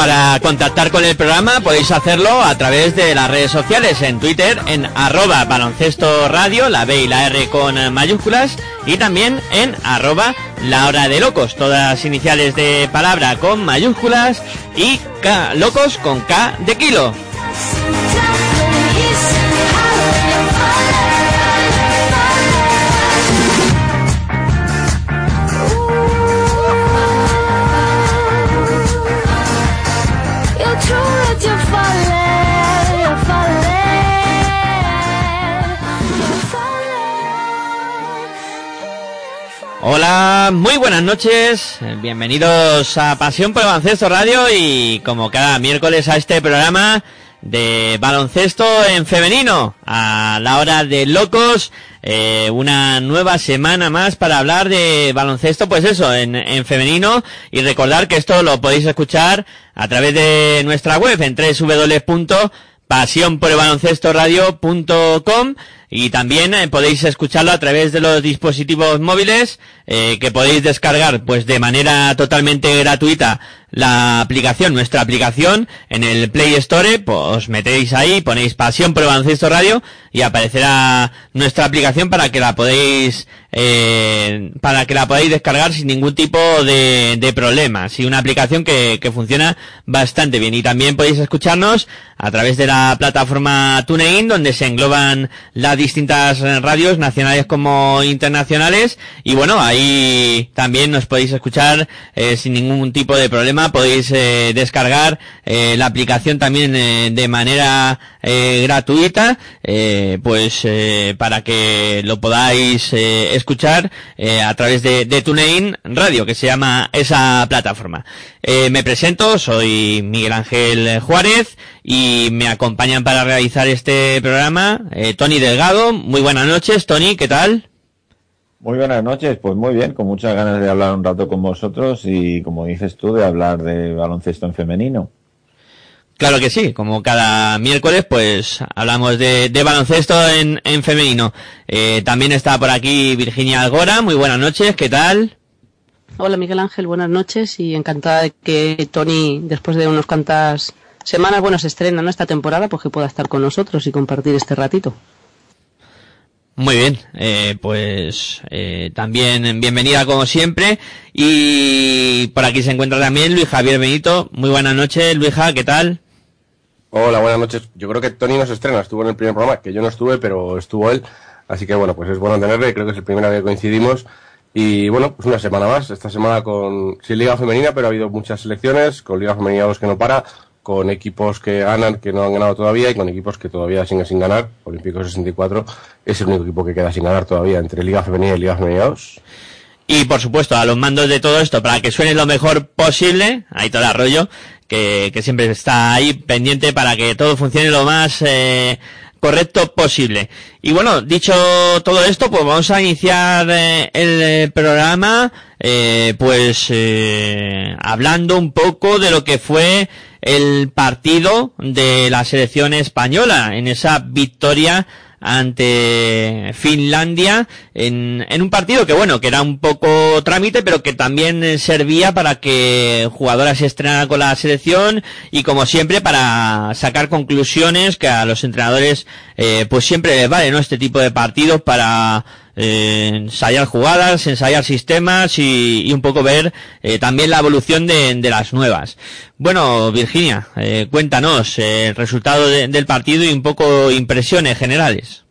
Para contactar con el programa podéis hacerlo a través de las redes sociales, en Twitter, en arroba baloncesto radio, la B y la R con mayúsculas, y también en arroba la hora de locos, todas iniciales de palabra con mayúsculas y K, locos con K de kilo. Hola, muy buenas noches, bienvenidos a Pasión por el Baloncesto Radio y como cada miércoles a este programa de baloncesto en femenino, a la hora de locos, eh, una nueva semana más para hablar de baloncesto, pues eso, en, en femenino. Y recordar que esto lo podéis escuchar a través de nuestra web en www.pasionporelbaloncestoradio.com y también eh, podéis escucharlo a través de los dispositivos móviles eh, que podéis descargar pues de manera totalmente gratuita la aplicación, nuestra aplicación en el Play Store, pues os metéis ahí, ponéis Pasión por Baloncesto Radio y aparecerá nuestra aplicación para que la podéis eh, para que la podáis descargar sin ningún tipo de, de problema. Sí, una aplicación que, que funciona bastante bien y también podéis escucharnos a través de la plataforma TuneIn donde se engloban las distintas radios nacionales como internacionales. Y bueno, ahí también nos podéis escuchar eh, sin ningún tipo de problema. Podéis eh, descargar eh, la aplicación también eh, de manera gratuita, pues para que lo podáis escuchar a través de, de TuneIn Radio, que se llama esa plataforma. me presento, soy Miguel Ángel Juárez y me acompañan para realizar este programa Tony Delgado. Muy buenas noches, Tony, ¿qué tal? Muy buenas noches, pues muy bien, con muchas ganas de hablar un rato con vosotros y, como dices tú, de hablar de baloncesto en femenino. Claro que sí, como cada miércoles, pues hablamos de, baloncesto en, femenino. Eh, también está por aquí Virginia Algora, muy buenas noches, ¿qué tal? Hola Miguel Ángel, buenas noches y encantada de que Tony, después de unos cuantas semanas, bueno, se estrena esta temporada, pues que pueda estar con nosotros y compartir este ratito. Muy bien, eh, pues eh, también bienvenida como siempre y por aquí se encuentra también Luis Javier Benito. Muy buenas noches, Luisa, ¿qué tal? Hola, buenas noches. Yo creo que Tony nos estrena, estuvo en el primer programa, que yo no estuve, pero estuvo él. Así que bueno, pues es bueno tenerle, creo que es el primera que coincidimos Y bueno, pues una semana más, esta semana con, sin Liga Femenina, pero ha habido muchas selecciones, con Liga Femenina los que no para, con equipos que ganan, que no han ganado todavía, y con equipos que todavía siguen sin ganar. Olímpico 64 es el único equipo que queda sin ganar todavía entre Liga Femenina y Liga Femenina 2. Y por supuesto, a los mandos de todo esto, para que suene lo mejor posible, ahí todo el arroyo, que, que siempre está ahí pendiente para que todo funcione lo más eh, correcto posible. Y bueno, dicho todo esto, pues vamos a iniciar eh, el eh, programa, eh, pues eh, hablando un poco de lo que fue el partido de la selección española en esa victoria ante Finlandia en, en, un partido que bueno, que era un poco trámite, pero que también servía para que jugadoras se estrenaran con la selección y como siempre para sacar conclusiones que a los entrenadores eh, pues siempre les vale, ¿no? Este tipo de partidos para ensayar jugadas, ensayar sistemas y, un poco ver eh, también la evolución de, las nuevas. Bueno, Virginia, eh, cuéntanos eh, el resultado de, del partido y un poco impresiones generales.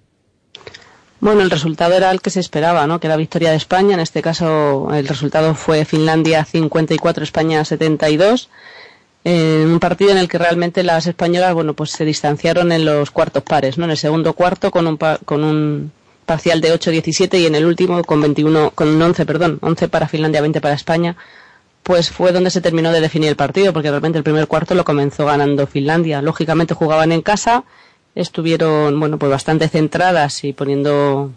Bueno, el resultado era el que se esperaba, ¿no? Que era victoria de España. En este caso, el resultado fue Finlandia 54, España 72. En un partido en el que realmente las españolas, bueno, pues se distanciaron en los cuartos pares, ¿no? En el segundo cuarto con un, con un parcial de 8-17 y en el último con 21, con 11, perdón, 11 para Finlandia, 20 para España, pues fue donde se terminó de definir el partido, porque realmente el primer cuarto lo comenzó ganando Finlandia. Lógicamente jugaban en casa, estuvieron, bueno, pues bastante centradas y poniendo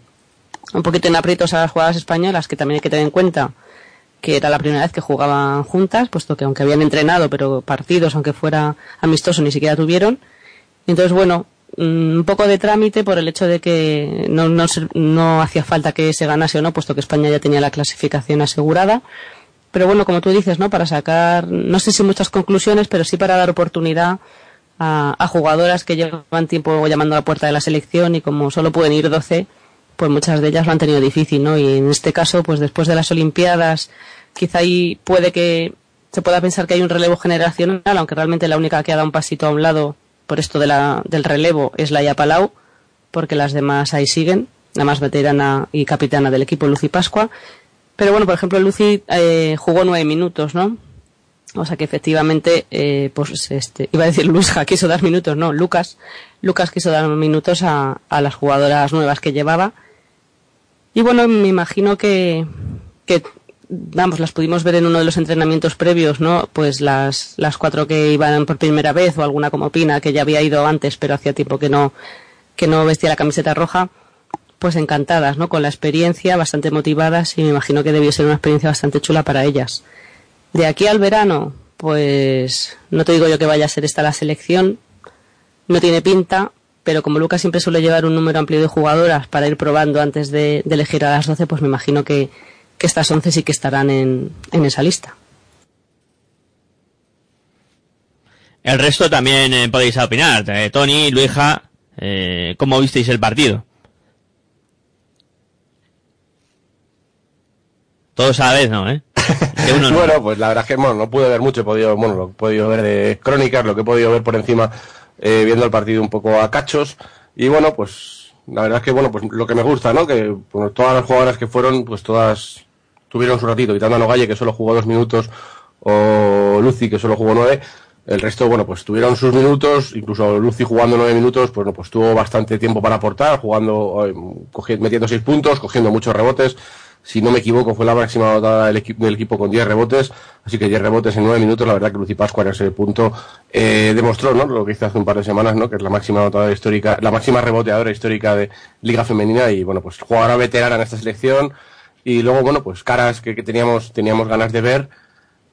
un poquito en aprietos a las jugadoras españolas, que también hay que tener en cuenta que era la primera vez que jugaban juntas, puesto que aunque habían entrenado, pero partidos, aunque fuera amistoso, ni siquiera tuvieron. Entonces, bueno, un poco de trámite por el hecho de que no, no, no, hacía falta que se ganase o no, puesto que España ya tenía la clasificación asegurada. Pero bueno, como tú dices, ¿no? Para sacar, no sé si muchas conclusiones, pero sí para dar oportunidad a, a jugadoras que llevan tiempo llamando a la puerta de la selección y como solo pueden ir 12, pues muchas de ellas lo han tenido difícil, ¿no? Y en este caso, pues después de las Olimpiadas, quizá ahí puede que se pueda pensar que hay un relevo generacional, aunque realmente la única que ha dado un pasito a un lado por esto de la, del relevo es Laia Palau, porque las demás ahí siguen, la más veterana y capitana del equipo, Lucy Pascua. Pero bueno, por ejemplo, Lucy eh, jugó nueve minutos, ¿no? O sea que efectivamente, eh, pues este, iba a decir Luisja quiso dar minutos, no, Lucas, Lucas quiso dar minutos a, a las jugadoras nuevas que llevaba. Y bueno, me imagino que, que vamos, las pudimos ver en uno de los entrenamientos previos, ¿no? Pues las, las cuatro que iban por primera vez o alguna como Pina que ya había ido antes pero hacía tiempo que no, que no vestía la camiseta roja, pues encantadas, ¿no? Con la experiencia, bastante motivadas y me imagino que debió ser una experiencia bastante chula para ellas. De aquí al verano, pues no te digo yo que vaya a ser esta la selección, no tiene pinta, pero como Lucas siempre suele llevar un número amplio de jugadoras para ir probando antes de, de elegir a las 12, pues me imagino que, que estas 11 sí que estarán en, en esa lista. El resto también eh, podéis opinar. Eh, Tony, Luija, eh, ¿cómo visteis el partido? Todos a la vez, ¿no? ¿Eh? Uno no. bueno, pues la verdad es que bueno, no pude ver mucho, he podido, bueno, lo he podido ver de crónicas, lo que he podido ver por encima, eh, viendo el partido un poco a cachos. Y bueno, pues la verdad es que bueno, pues lo que me gusta, ¿no? Que bueno, todas las jugadoras que fueron, pues todas tuvieron su ratito, quitando a Nogalle, que solo jugó dos minutos, o Lucy, que solo jugó nueve. El resto, bueno, pues tuvieron sus minutos, incluso Lucy jugando nueve minutos, pues, no, pues tuvo bastante tiempo para aportar, jugando, eh, metiendo seis puntos, cogiendo muchos rebotes. Si no me equivoco, fue la máxima dotada del, equipo, del equipo con 10 rebotes, así que 10 rebotes en 9 minutos, la verdad que Lucy Pascua en ese punto eh, demostró, ¿no? Lo que hizo hace un par de semanas, ¿no? Que es la máxima dotadora histórica, la máxima reboteadora histórica de Liga Femenina y, bueno, pues jugadora veterana en esta selección, y luego, bueno, pues caras que, que teníamos, teníamos ganas de ver,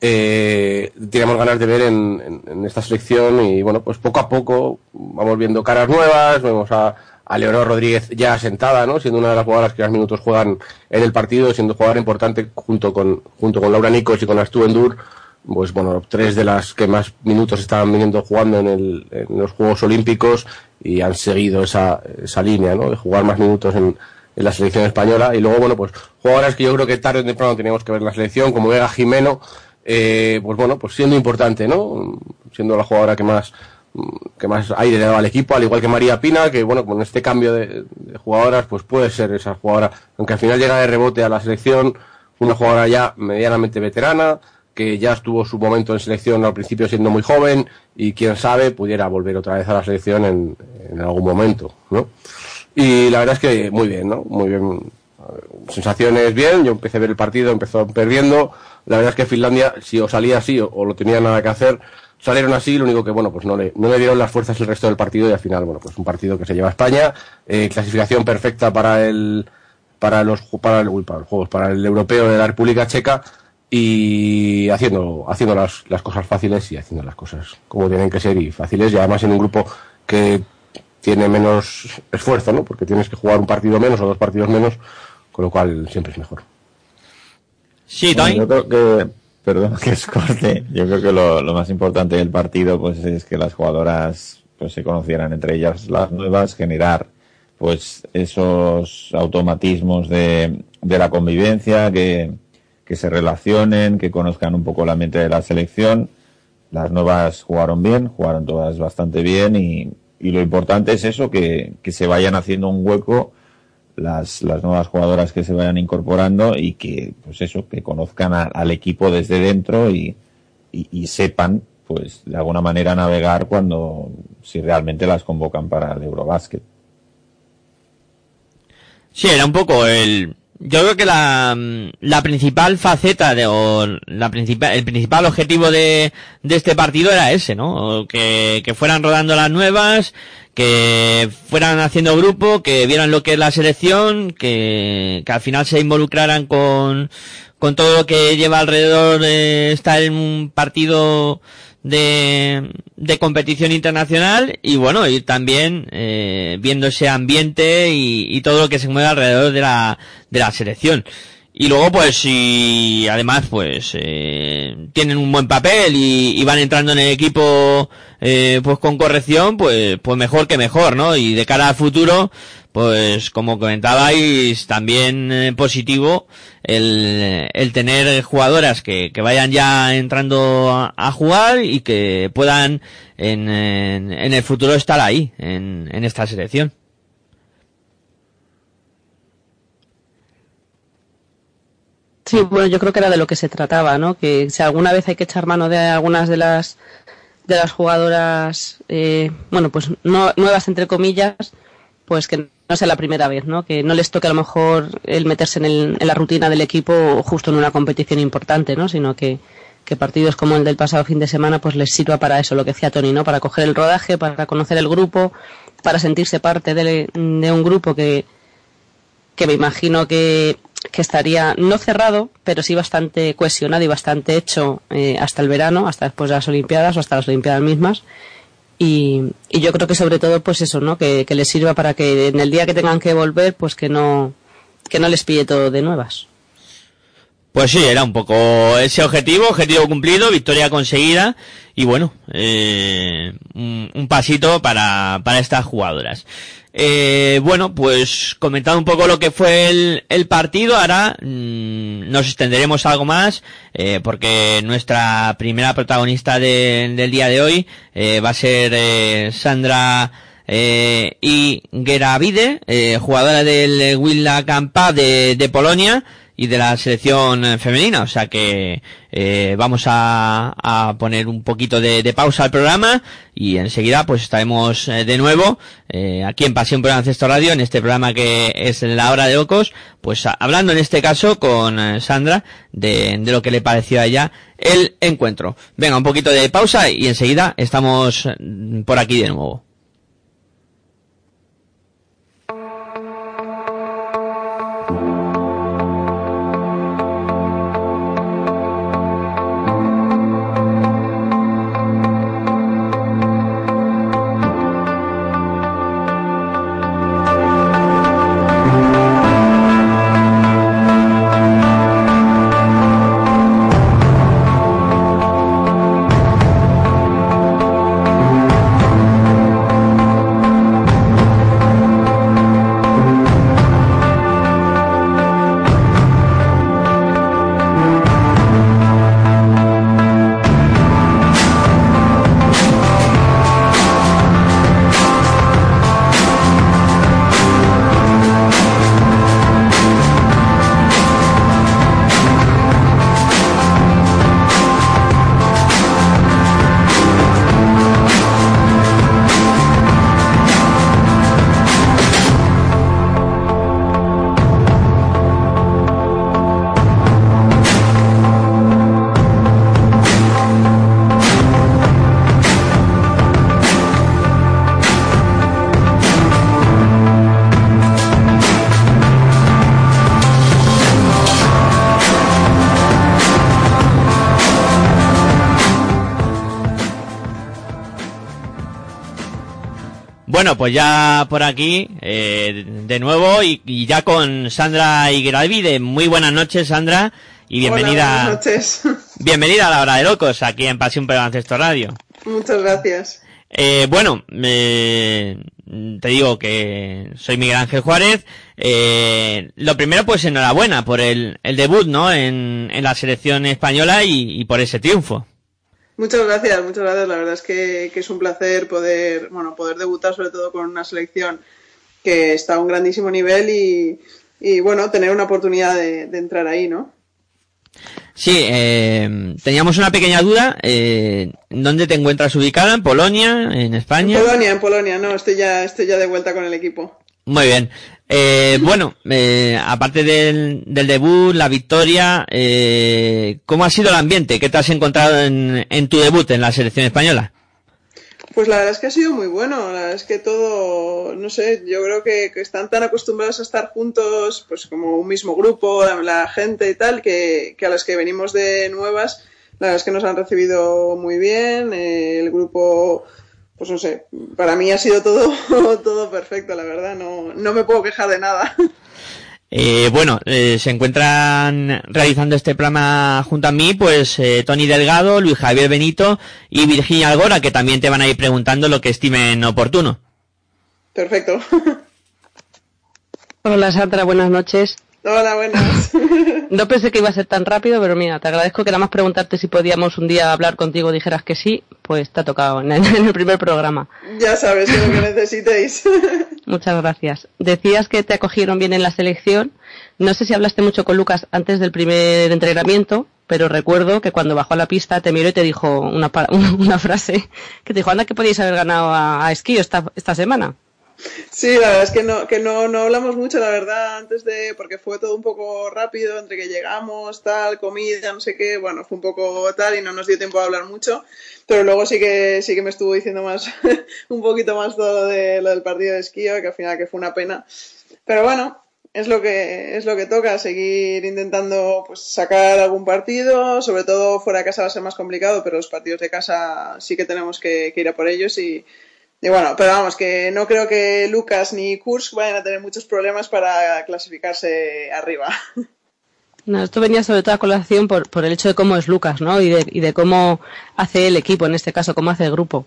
eh, teníamos ganas de ver en, esta selección y bueno, pues poco a poco vamos viendo caras nuevas, vemos a, a Leonor Rodríguez ya sentada, ¿no? Siendo una de las jugadoras que más minutos juegan en el partido, siendo jugadora importante junto con, junto con Laura Nicos y con Astu Endur, pues bueno, tres de las que más minutos estaban viniendo jugando en, el, en los Juegos Olímpicos y han seguido esa, esa línea, ¿no? De jugar más minutos en, en la selección española. Y luego, bueno, pues jugadoras que yo creo que tarde o temprano teníamos que ver en la selección, como Vega Jimeno, eh, pues bueno, pues siendo importante, ¿no? Siendo la jugadora que más que más aire le al equipo, al igual que María Pina, que bueno, con este cambio de, de, jugadoras, pues puede ser esa jugadora, aunque al final llega de rebote a la selección, una jugadora ya medianamente veterana, que ya estuvo su momento en selección al principio siendo muy joven y quién sabe pudiera volver otra vez a la selección en, en algún momento, ¿no? Y la verdad es que muy bien, ¿no? Muy bien. Sensaciones bien, yo empecé a ver el partido, empezó perdiendo. La verdad es que Finlandia, si o salía así o, lo tenía nada que hacer, salieron así, lo único que, bueno, pues no le, no le dieron las fuerzas el resto del partido y al final, bueno, pues un partido que se lleva a España, eh, clasificación perfecta para el, para los, para, el, para los juegos, para el europeo de la República Checa y haciendo, haciendo las, las cosas fáciles y haciendo las cosas como tienen que ser y fáciles y además en un grupo que tiene menos esfuerzo, ¿no? Porque tienes que jugar un partido menos o dos partidos menos, con lo cual siempre es mejor. Sí, Tony. yo creo que, perdón que es corte, yo creo que lo, lo, más importante del partido pues es que las jugadoras pues se conocieran entre ellas las nuevas, generar pues esos automatismos de, de la convivencia, que, que se relacionen, que conozcan un poco la mente de la selección. Las nuevas jugaron bien, jugaron todas bastante bien y, y lo importante es eso, que, que se vayan haciendo un hueco las, las nuevas jugadoras que se vayan incorporando y que, pues eso, que conozcan al equipo desde dentro y, y, y, sepan, pues, de alguna manera navegar cuando, si realmente las convocan para el Eurobásquet. Sí, era un poco el, yo creo que la, la principal faceta de, o la principal, el principal objetivo de, de este partido era ese, ¿no? Que, que fueran rodando las nuevas, que fueran haciendo grupo, que vieran lo que es la selección, que, que al final se involucraran con, con todo lo que lleva alrededor de estar en un partido de, de competición internacional y bueno, y también eh, viendo ese ambiente y, y, todo lo que se mueve alrededor de la, de la selección. Y luego pues si además pues eh, tienen un buen papel y, van entrando en el equipo eh, pues con corrección, pues, pues mejor que mejor, ¿no? Y de cara al futuro, pues como comentabais, también eh, positivo el, el tener jugadoras que, que vayan ya entrando a, a jugar y que puedan en, en, en, el futuro estar ahí, en, en esta selección. Sí, bueno, yo creo que era de lo que se trataba, ¿no? Que si alguna vez hay que echar mano de algunas de las de las jugadoras, eh, bueno, pues no, nuevas entre comillas, pues que no sea la primera vez, ¿no? Que no les toque a lo mejor el meterse en, el, en la rutina del equipo justo en una competición importante, ¿no? Sino que, que partidos como el del pasado fin de semana pues les sirva para eso, lo que decía Tony, ¿no? Para coger el rodaje, para conocer el grupo, para sentirse parte de, de un grupo que, que me imagino que que estaría no cerrado, pero sí bastante cohesionado y bastante hecho eh, hasta el verano, hasta después de las Olimpiadas o hasta las Olimpiadas mismas. Y, y yo creo que sobre todo, pues eso, ¿no? Que, que les sirva para que en el día que tengan que volver, pues que no, que no les pille todo de nuevas. Pues sí, era un poco ese objetivo, objetivo cumplido, victoria conseguida y bueno, eh, un, un, pasito para, para estas jugadoras. Eh, bueno, pues comentando un poco lo que fue el, el partido, ahora mmm, nos extenderemos algo más, eh, porque nuestra primera protagonista de, del día de hoy eh, va a ser eh, Sandra eh, Igueravide, eh, jugadora del Willa Campa de, de Polonia, y de la selección femenina. O sea que eh, vamos a, a, poner un poquito de, de, pausa al programa y enseguida pues estaremos eh, de nuevo eh, aquí en Pasión por Ancesto Radio, en este programa que es La Hora de Ocos, pues hablando en este caso con eh, Sandra de, de lo que le pareció a ella el encuentro. Venga, un poquito de pausa y enseguida estamos por aquí de nuevo. Bueno, pues ya por aquí, eh, de nuevo, y, ya con Sandra Igravide. Muy buenas noches, Sandra, y bienvenida. buenas noches. Bienvenida a la hora de locos, aquí en Pasión por Baloncesto Radio. Muchas gracias. Eh, bueno, te digo que soy Miguel Ángel Juárez. Eh, lo primero, pues enhorabuena por el, el debut, ¿no? En, en la selección española y, y por ese triunfo. Muchas gracias, muchas gracias. La verdad es que, que, es un placer poder, bueno, poder debutar sobre todo con una selección que está a un grandísimo nivel y, y bueno, tener una oportunidad de, de entrar ahí, ¿no? Sí, eh, teníamos una pequeña duda. Eh, ¿Dónde te encuentras ubicada? ¿En Polonia? ¿En España? En Polonia, en Polonia. No, estoy ya, estoy ya de vuelta con el equipo. Muy bien. Eh, bueno, eh, aparte del, del, debut, la victoria, eh, ¿cómo ha sido el ambiente? ¿Qué te has encontrado en, en, tu debut en la selección española? Pues la verdad es que ha sido muy bueno. La verdad es que todo, no sé, yo creo que, que están tan acostumbrados a estar juntos, pues como un mismo grupo, la, la gente y tal, que, que, a las que venimos de nuevas, la verdad es que nos han recibido muy bien. Eh, el grupo pues no sé, para mí ha sido todo, todo perfecto, la verdad, no, no me puedo quejar de nada. Eh, bueno, eh, se encuentran realizando este programa junto a mí, pues eh, Tony Delgado, Luis Javier Benito y Virginia Algora, que también te van a ir preguntando lo que estimen oportuno. Perfecto. Hola Sandra, buenas noches. Hola, buenas. No pensé que iba a ser tan rápido, pero mira, te agradezco que nada más preguntarte si podíamos un día hablar contigo dijeras que sí, pues te ha tocado en el primer programa. Ya sabes, lo que necesitéis. Muchas gracias. Decías que te acogieron bien en la selección. No sé si hablaste mucho con Lucas antes del primer entrenamiento, pero recuerdo que cuando bajó a la pista te miró y te dijo una, una frase que te dijo, anda que podíais haber ganado a, a Esquío esta, esta semana. Sí, la verdad es que no, que no, no hablamos mucho, la verdad, antes de, porque fue todo un poco rápido, entre que llegamos, tal, comida, no sé qué, bueno, fue un poco tal y no nos dio tiempo a hablar mucho, pero luego sí que, sí que me estuvo diciendo más, un poquito más todo de, lo del partido de esquío, que al final que fue una pena. Pero bueno, es lo que, es lo que toca, seguir intentando pues, sacar algún partido, sobre todo fuera de casa va a ser más complicado, pero los partidos de casa sí que tenemos que, que ir a por ellos y, y bueno, pero vamos, que no creo que Lucas ni Kursk vayan a tener muchos problemas para clasificarse arriba. No, esto venía sobre todo a colación por, por el hecho de cómo es Lucas, ¿no? Y de, y de cómo hace el equipo, en este caso, cómo hace el grupo.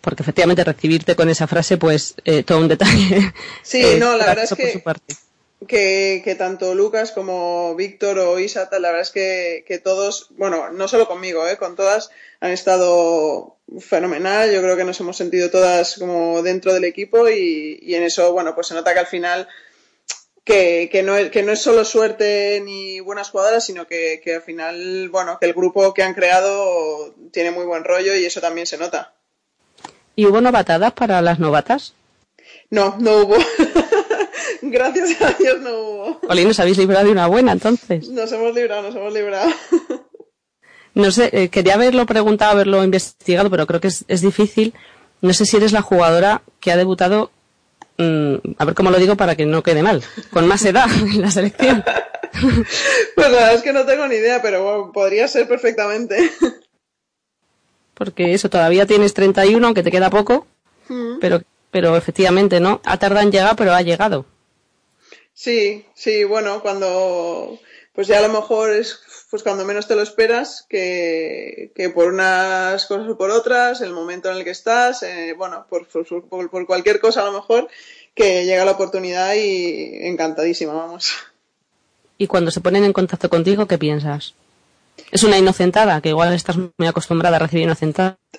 Porque efectivamente recibirte con esa frase, pues, eh, todo un detalle. Sí, eh, no, la verdad es que, que, que, tanto Lucas como Víctor o Isa, la verdad es que, que todos, bueno, no solo conmigo, eh, con todas, han estado fenomenal. Yo creo que nos hemos sentido todas como dentro del equipo y, y en eso, bueno, pues se nota que al final que, que, no es, que no es solo suerte ni buenas jugadoras, sino que, que al final, bueno, que el grupo que han creado tiene muy buen rollo y eso también se nota. ¿Y hubo novatadas para las novatas? No, no hubo. Gracias a Dios no hubo. Oli, nos habéis librado de una buena entonces. Nos hemos librado, nos hemos librado. No sé, eh, quería haberlo preguntado, haberlo investigado, pero creo que es, es, difícil. No sé si eres la jugadora que ha debutado, mmm, a ver cómo lo digo para que no quede mal, con más edad en la selección. Pues la verdad es que no tengo ni idea, pero bueno, podría ser perfectamente. Porque eso, todavía tienes 31, aunque te queda poco, mm. pero, pero efectivamente, ¿no? Ha tardado en llegar, pero ha llegado. Sí, sí, bueno, cuando, pues ya a lo mejor es pues cuando menos te lo esperas, que, que, por unas cosas o por otras, el momento en el que estás, eh, bueno, por, por, por, cualquier cosa a lo mejor, que llega la oportunidad y encantadísima, vamos. Y cuando se ponen en contacto contigo, ¿qué piensas? Es una inocentada, que igual estás muy acostumbrada a recibir inocentada.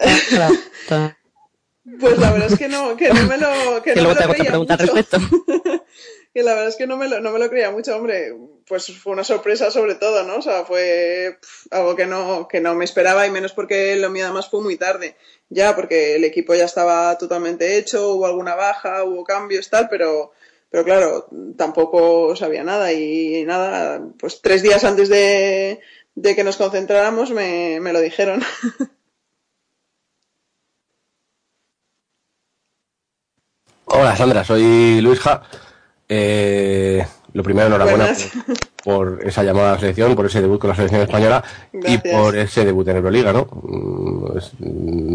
pues la verdad es que no, que no me lo, que, que no luego me lo te hago pregunta al respecto. que la verdad es que no me, lo, no me lo creía mucho, hombre. Pues fue una sorpresa sobre todo, ¿no? O sea, fue algo que no, que no me esperaba y menos porque lo mío además fue muy tarde. Ya, porque el equipo ya estaba totalmente hecho, hubo alguna baja, hubo cambios, tal, pero, pero claro, tampoco sabía nada y, nada, pues tres días antes de, de que nos concentráramos me, me lo dijeron. Hola Sandra, soy Luisja. Eh, lo primero, enhorabuena por, por, esa llamada a la selección, por ese debut con la selección española Gracias. y por ese debut en Euroliga, ¿no?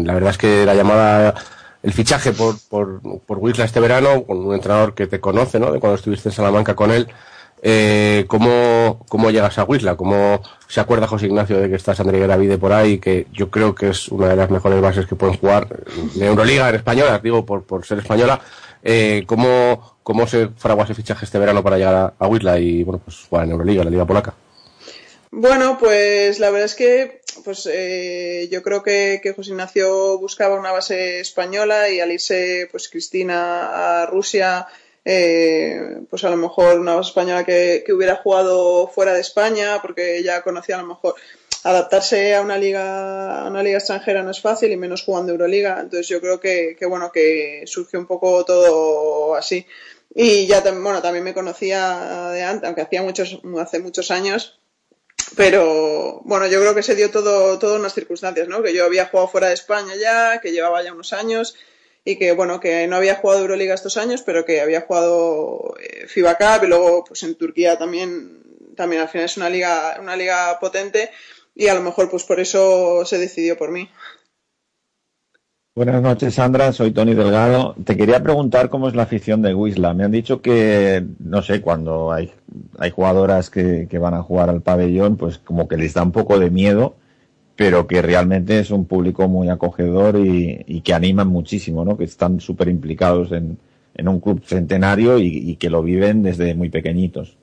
La verdad es que la llamada el fichaje por, por, por Wisla este verano, con un entrenador que te conoce, ¿no? De cuando estuviste en Salamanca con él. Eh, ¿cómo, ¿Cómo llegas a Wisla? ¿Cómo se acuerda José Ignacio de que estás André Gravide por ahí? Que yo creo que es una de las mejores bases que pueden jugar de Euroliga en española, digo, por, por ser española. Eh, ¿cómo, ¿Cómo se fragua ese fichaje este verano para llegar a, a y, bueno, pues jugar en Euroliga, la Liga Polaca? Bueno, pues la verdad es que pues eh, yo creo que, que, José Ignacio buscaba una base española y al irse pues Cristina a Rusia eh, pues a lo mejor una base española que, que, hubiera jugado fuera de España porque ya conocía a lo mejor adaptarse a una liga a una liga extranjera no es fácil y menos jugando Euroliga. Entonces yo creo que, que bueno que surgió un poco todo así. Y ya bueno también me conocía de antes aunque hacía muchos hace muchos años pero bueno, yo creo que se dio todo, todo unas circunstancias, ¿no? Que yo había jugado fuera de España ya, que llevaba ya unos años y que bueno, que no había jugado Euroliga estos años, pero que había jugado eh, FIBA Cup y luego pues en Turquía también, también al final es una liga, una liga potente y a lo mejor pues por eso se decidió por mí. Buenas noches, Sandra. Soy Tony Delgado. Te quería preguntar cómo es la afición de Wisla. Me han dicho que, no sé, cuando hay, hay jugadoras que, que, van a jugar al pabellón, pues como que les da un poco de miedo, pero que realmente es un público muy acogedor y, que animan muchísimo, ¿no? Que están súper implicados en, en, un club centenario y, que lo viven desde muy pequeñitos.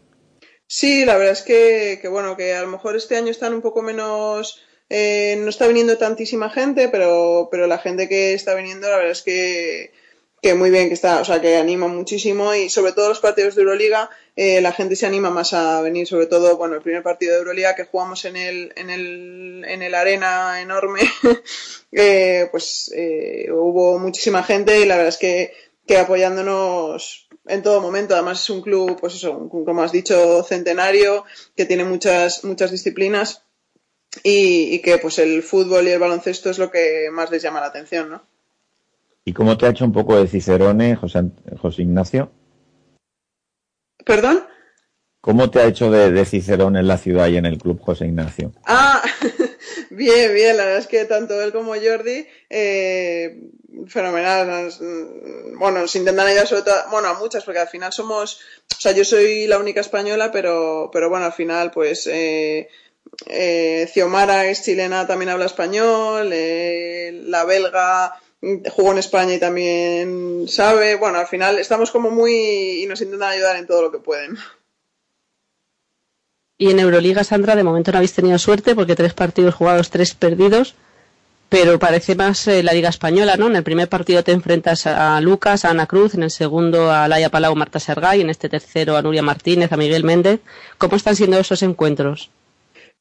Sí, la verdad es que, que, bueno, que a lo mejor este año están un poco menos eh, no está viniendo tantísima gente, pero, pero la gente que está viniendo, la verdad es que, que muy bien, que está, o sea, que anima muchísimo y sobre todo los partidos de Euroliga, eh, la gente se anima más a venir, sobre todo, bueno, el primer partido de Euroliga que jugamos en el, en el, en el arena enorme, eh, pues eh, hubo muchísima gente y la verdad es que, que apoyándonos en todo momento. Además es un club, pues eso, como has dicho, centenario, que tiene muchas, muchas disciplinas y, y, que pues el fútbol y el baloncesto es lo que más les llama la atención, ¿no? ¿Y cómo te ha hecho un poco de Cicerone, José, José Ignacio? ¿Perdón? ¿Cómo te ha hecho de, de, Cicerone en la ciudad y en el club José Ignacio? Ah, bien, bien, la verdad es que tanto él como Jordi, eh, fenomenal. Bueno, nos intentan ayudar sobre todo, bueno, a muchas, porque al final somos, o sea, yo soy la única española, pero, pero bueno, al final, pues, eh, eh, es chilena, también habla español, eh, la belga jugó en España y también sabe. Bueno, al final estamos como muy y nos intentan ayudar en todo lo que pueden. Y en Euroliga, Sandra, de momento no habéis tenido suerte porque tres partidos jugados, tres perdidos, pero parece más eh, la Liga Española, ¿no? En el primer partido te enfrentas a Lucas, a Ana Cruz, en el segundo a Laia Palau, Marta Sergay, en este tercero a Nuria Martínez, a Miguel Méndez. ¿Cómo están siendo esos encuentros?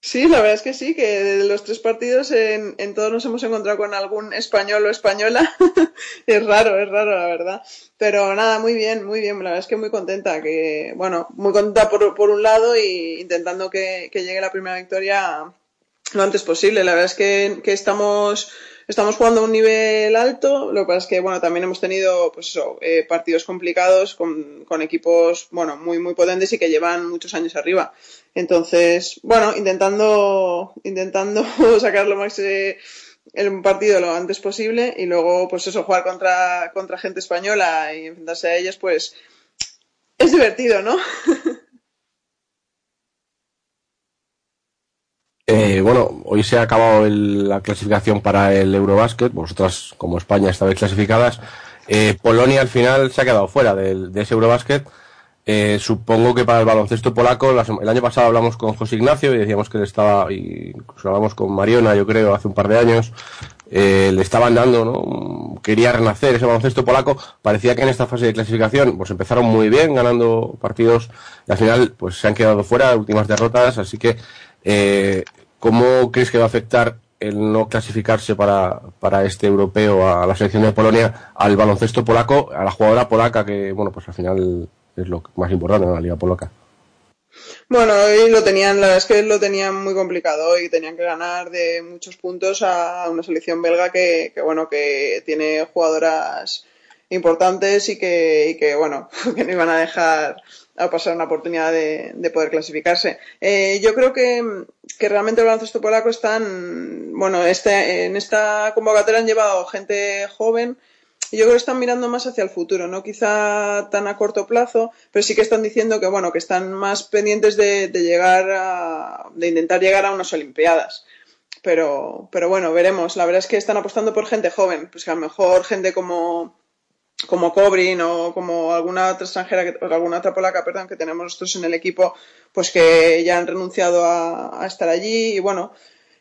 Sí, la verdad es que sí, que de los tres partidos en, en todos nos hemos encontrado con algún español o española. es raro, es raro, la verdad. Pero nada, muy bien, muy bien. La verdad es que muy contenta. que Bueno, muy contenta por, por un lado y intentando que, que llegue la primera victoria lo antes posible. La verdad es que, que estamos estamos jugando a un nivel alto, lo que pasa es que bueno, también hemos tenido pues eso, eh, partidos complicados con, con, equipos bueno, muy muy potentes y que llevan muchos años arriba. Entonces, bueno, intentando intentando sacar lo más eh, el partido lo antes posible y luego pues eso jugar contra contra gente española y enfrentarse a ellos pues es divertido, ¿no? Eh, bueno, hoy se ha acabado el, la clasificación para el Eurobásquet. Vosotras, como España, estabais clasificadas. Eh, Polonia al final se ha quedado fuera de, de ese Eurobásquet. Eh, supongo que para el baloncesto polaco, la, el año pasado hablamos con José Ignacio y decíamos que le estaba, y hablamos con Mariona, yo creo, hace un par de años, eh, le estaban dando, ¿no? Quería renacer ese baloncesto polaco. Parecía que en esta fase de clasificación, pues empezaron muy bien, ganando partidos, y al final, pues se han quedado fuera, últimas derrotas, así que, eh, ¿Cómo crees que va a afectar el no clasificarse para, para este europeo a la selección de Polonia, al baloncesto polaco, a la jugadora polaca que, bueno, pues al final es lo más importante en la liga polaca? Bueno, hoy lo tenían, la verdad es que lo tenían muy complicado y tenían que ganar de muchos puntos a una selección belga que, que bueno, que tiene jugadoras importantes y que, y que, bueno, que no iban a dejar a pasar una oportunidad de, de poder clasificarse. Eh, yo creo que, que, realmente el baloncesto polaco están, bueno, este, en esta convocatoria han llevado gente joven yo creo que están mirando más hacia el futuro, no quizá tan a corto plazo, pero sí que están diciendo que bueno, que están más pendientes de, llegar a, de intentar llegar a unas Olimpiadas. Pero, pero bueno, veremos. La verdad es que están apostando por gente joven, pues que a lo mejor gente como como Cobrin o como alguna otra extranjera, o alguna otra polaca, perdón, que tenemos nosotros en el equipo, pues que ya han renunciado a, estar allí y bueno,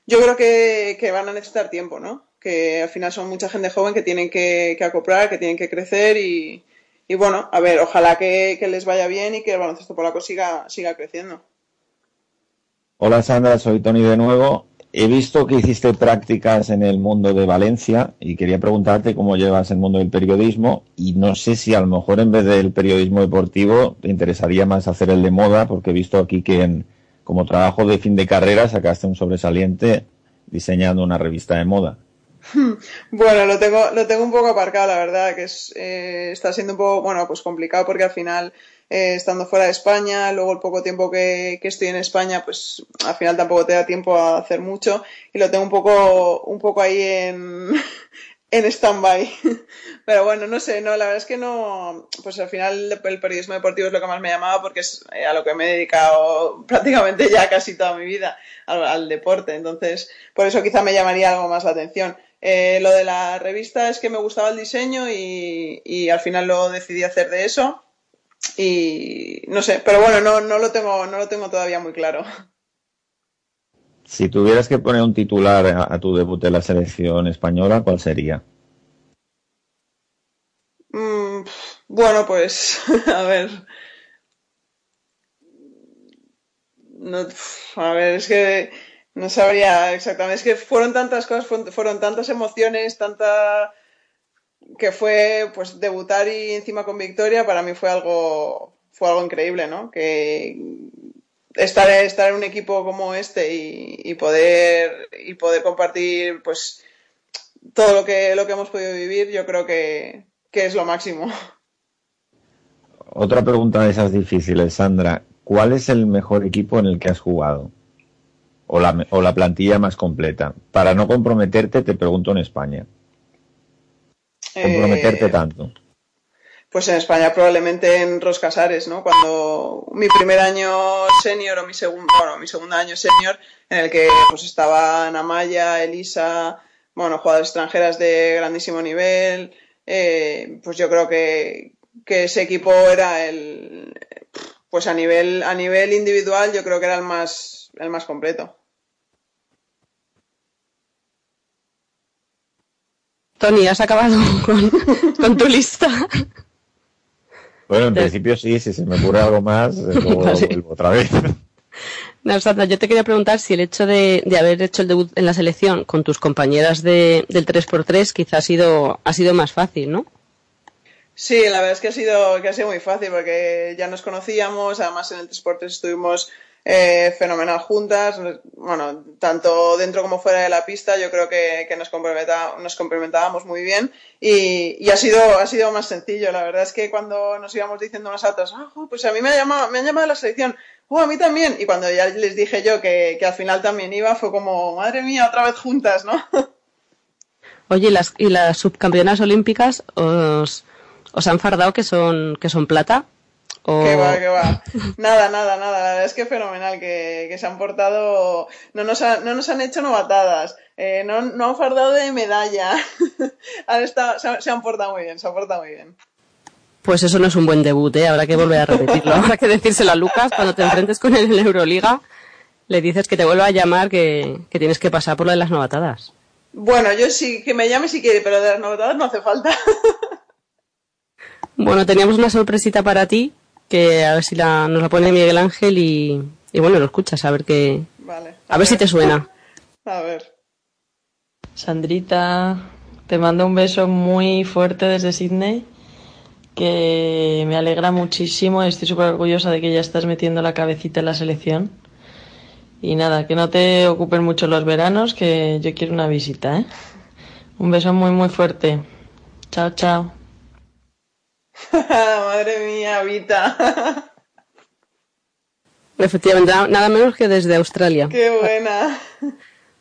yo creo que, van a necesitar tiempo, ¿no? Que al final son mucha gente joven que tienen que, acoplar, que tienen que crecer y, bueno, a ver, ojalá que, les vaya bien y que el baloncesto polaco siga, siga creciendo. Hola Sandra, soy Tony de nuevo he visto que hiciste prácticas en el mundo de Valencia y quería preguntarte cómo llevas el mundo del periodismo y no sé si a lo mejor en vez del periodismo deportivo te interesaría más hacer el de moda porque he visto aquí que en, como trabajo de fin de carrera sacaste un sobresaliente diseñando una revista de moda. Bueno, lo tengo, lo tengo un poco aparcado, la verdad, que es, eh, está siendo un poco, bueno, pues complicado porque al final eh, estando fuera de España, luego el poco tiempo que, estoy en España, pues al final tampoco te da tiempo a hacer mucho y lo tengo un poco, un poco ahí en, en stand-by. Pero bueno, no sé, no, la verdad es que no, pues al final el periodismo deportivo es lo que más me llamaba porque es eh, a lo que me he dedicado prácticamente ya casi toda mi vida, al, deporte. Entonces, por eso quizá me llamaría algo más la atención. Eh, lo de la revista es que me gustaba el diseño y, y al final lo decidí hacer de eso y no sé, pero bueno, no, no, lo tengo, no lo tengo todavía muy claro. Si tuvieras que poner un titular a, tu debut en la selección española, ¿cuál sería? Mm, bueno, pues a ver. a ver, es que no sabría exactamente. Es que fueron tantas cosas, fueron tantas emociones, tanta que fue pues debutar y encima con victoria para mí fue algo fue algo increíble, ¿no? Que estar, estar en un equipo como este y, poder y poder compartir pues todo lo que lo que hemos podido vivir, yo creo que, es lo máximo. Otra pregunta de esas difíciles, Sandra. ¿Cuál es el mejor equipo en el que has jugado? O la, o la plantilla más completa. Para no comprometerte, te pregunto en España comprometerte eh, tanto? Pues en España probablemente en Roscasares, ¿no? Cuando mi primer año senior o mi segundo, bueno, mi segundo año senior, en el que pues estaba Namaya, Elisa, bueno, jugadoras extranjeras de grandísimo nivel, eh, pues yo creo que, que ese equipo era el, pues a nivel, a nivel individual yo creo que era el más, el más completo. Tony, ¿has acabado con, tu lista? Bueno, en principio sí, si se me ocurre algo más, luego vuelvo otra vez. No, Sandra, yo te quería preguntar si el hecho de, haber hecho el debut en la selección con tus compañeras de, del 3x3 quizás ha sido, ha sido más fácil, ¿no? Sí, la verdad es que ha sido, que ha sido muy fácil porque ya nos conocíamos, además en el 3x3 estuvimos eh, fenomenal juntas. Bueno, tanto dentro como fuera de la pista, yo creo que, nos, nos complementábamos muy bien y, ha, sido, ha sido más sencillo. La verdad es que cuando nos íbamos diciendo unas otras, ah, pues a mí me ha llamado, me han llamado la selección, oh, a mí también. Y cuando ya les dije yo que, al final también iba, fue como, madre mía, otra vez juntas, ¿no? Oye, ¿y las, y las subcampeonas olímpicas os, os han fardado que son, que son plata? Que va, que va. Nada, nada, nada. La verdad es que fenomenal que, se han portado. No nos, no nos han hecho novatadas. Eh, no, no han fardado de medalla. han estado, se, han, portado muy bien, se han portado muy bien. Pues eso no es un buen debut, ¿eh? Habrá que volver a repetirlo. Habrá que decírselo a Lucas cuando te enfrentes con él en la Euroliga. Le dices que te vuelva a llamar que, que tienes que pasar por lo de las novatadas. Bueno, yo sí, que me llame si quiere, pero de las novatadas no hace falta. bueno, teníamos una sorpresita para ti que a ver si la, nos la pone Miguel Ángel y, bueno, lo escuchas, a ver qué. a, ver, si te suena. A ver. Sandrita, te mando un beso muy fuerte desde Sydney, que me alegra muchísimo, estoy súper orgullosa de que ya estás metiendo la cabecita en la selección. Y nada, que no te ocupen mucho los veranos, que yo quiero una visita, ¿eh? Un beso muy, muy fuerte. Chao, chao. Madre mía, Vita. Efectivamente, nada menos que desde Australia. Qué buena.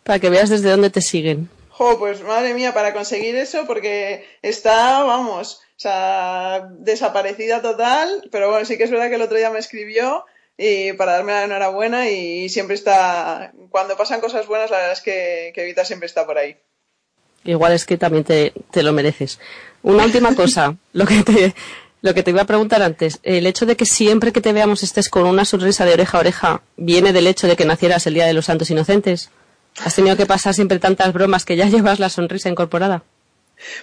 Para que veas desde dónde te siguen. Jo, pues madre mía, para conseguir eso, porque está, vamos, o sea, desaparecida total, pero bueno, sí que es verdad que el otro día me escribió y para darme la enhorabuena y siempre está, cuando pasan cosas buenas, la verdad es que, que Evita siempre está por ahí. Igual es que también te, te lo mereces. Una última cosa, lo que te, lo que te iba a preguntar antes, el hecho de que siempre que te veamos estés con una sonrisa de oreja a oreja, ¿viene del hecho de que nacieras el Día de los Santos Inocentes? ¿Has tenido que pasar siempre tantas bromas que ya llevas la sonrisa incorporada?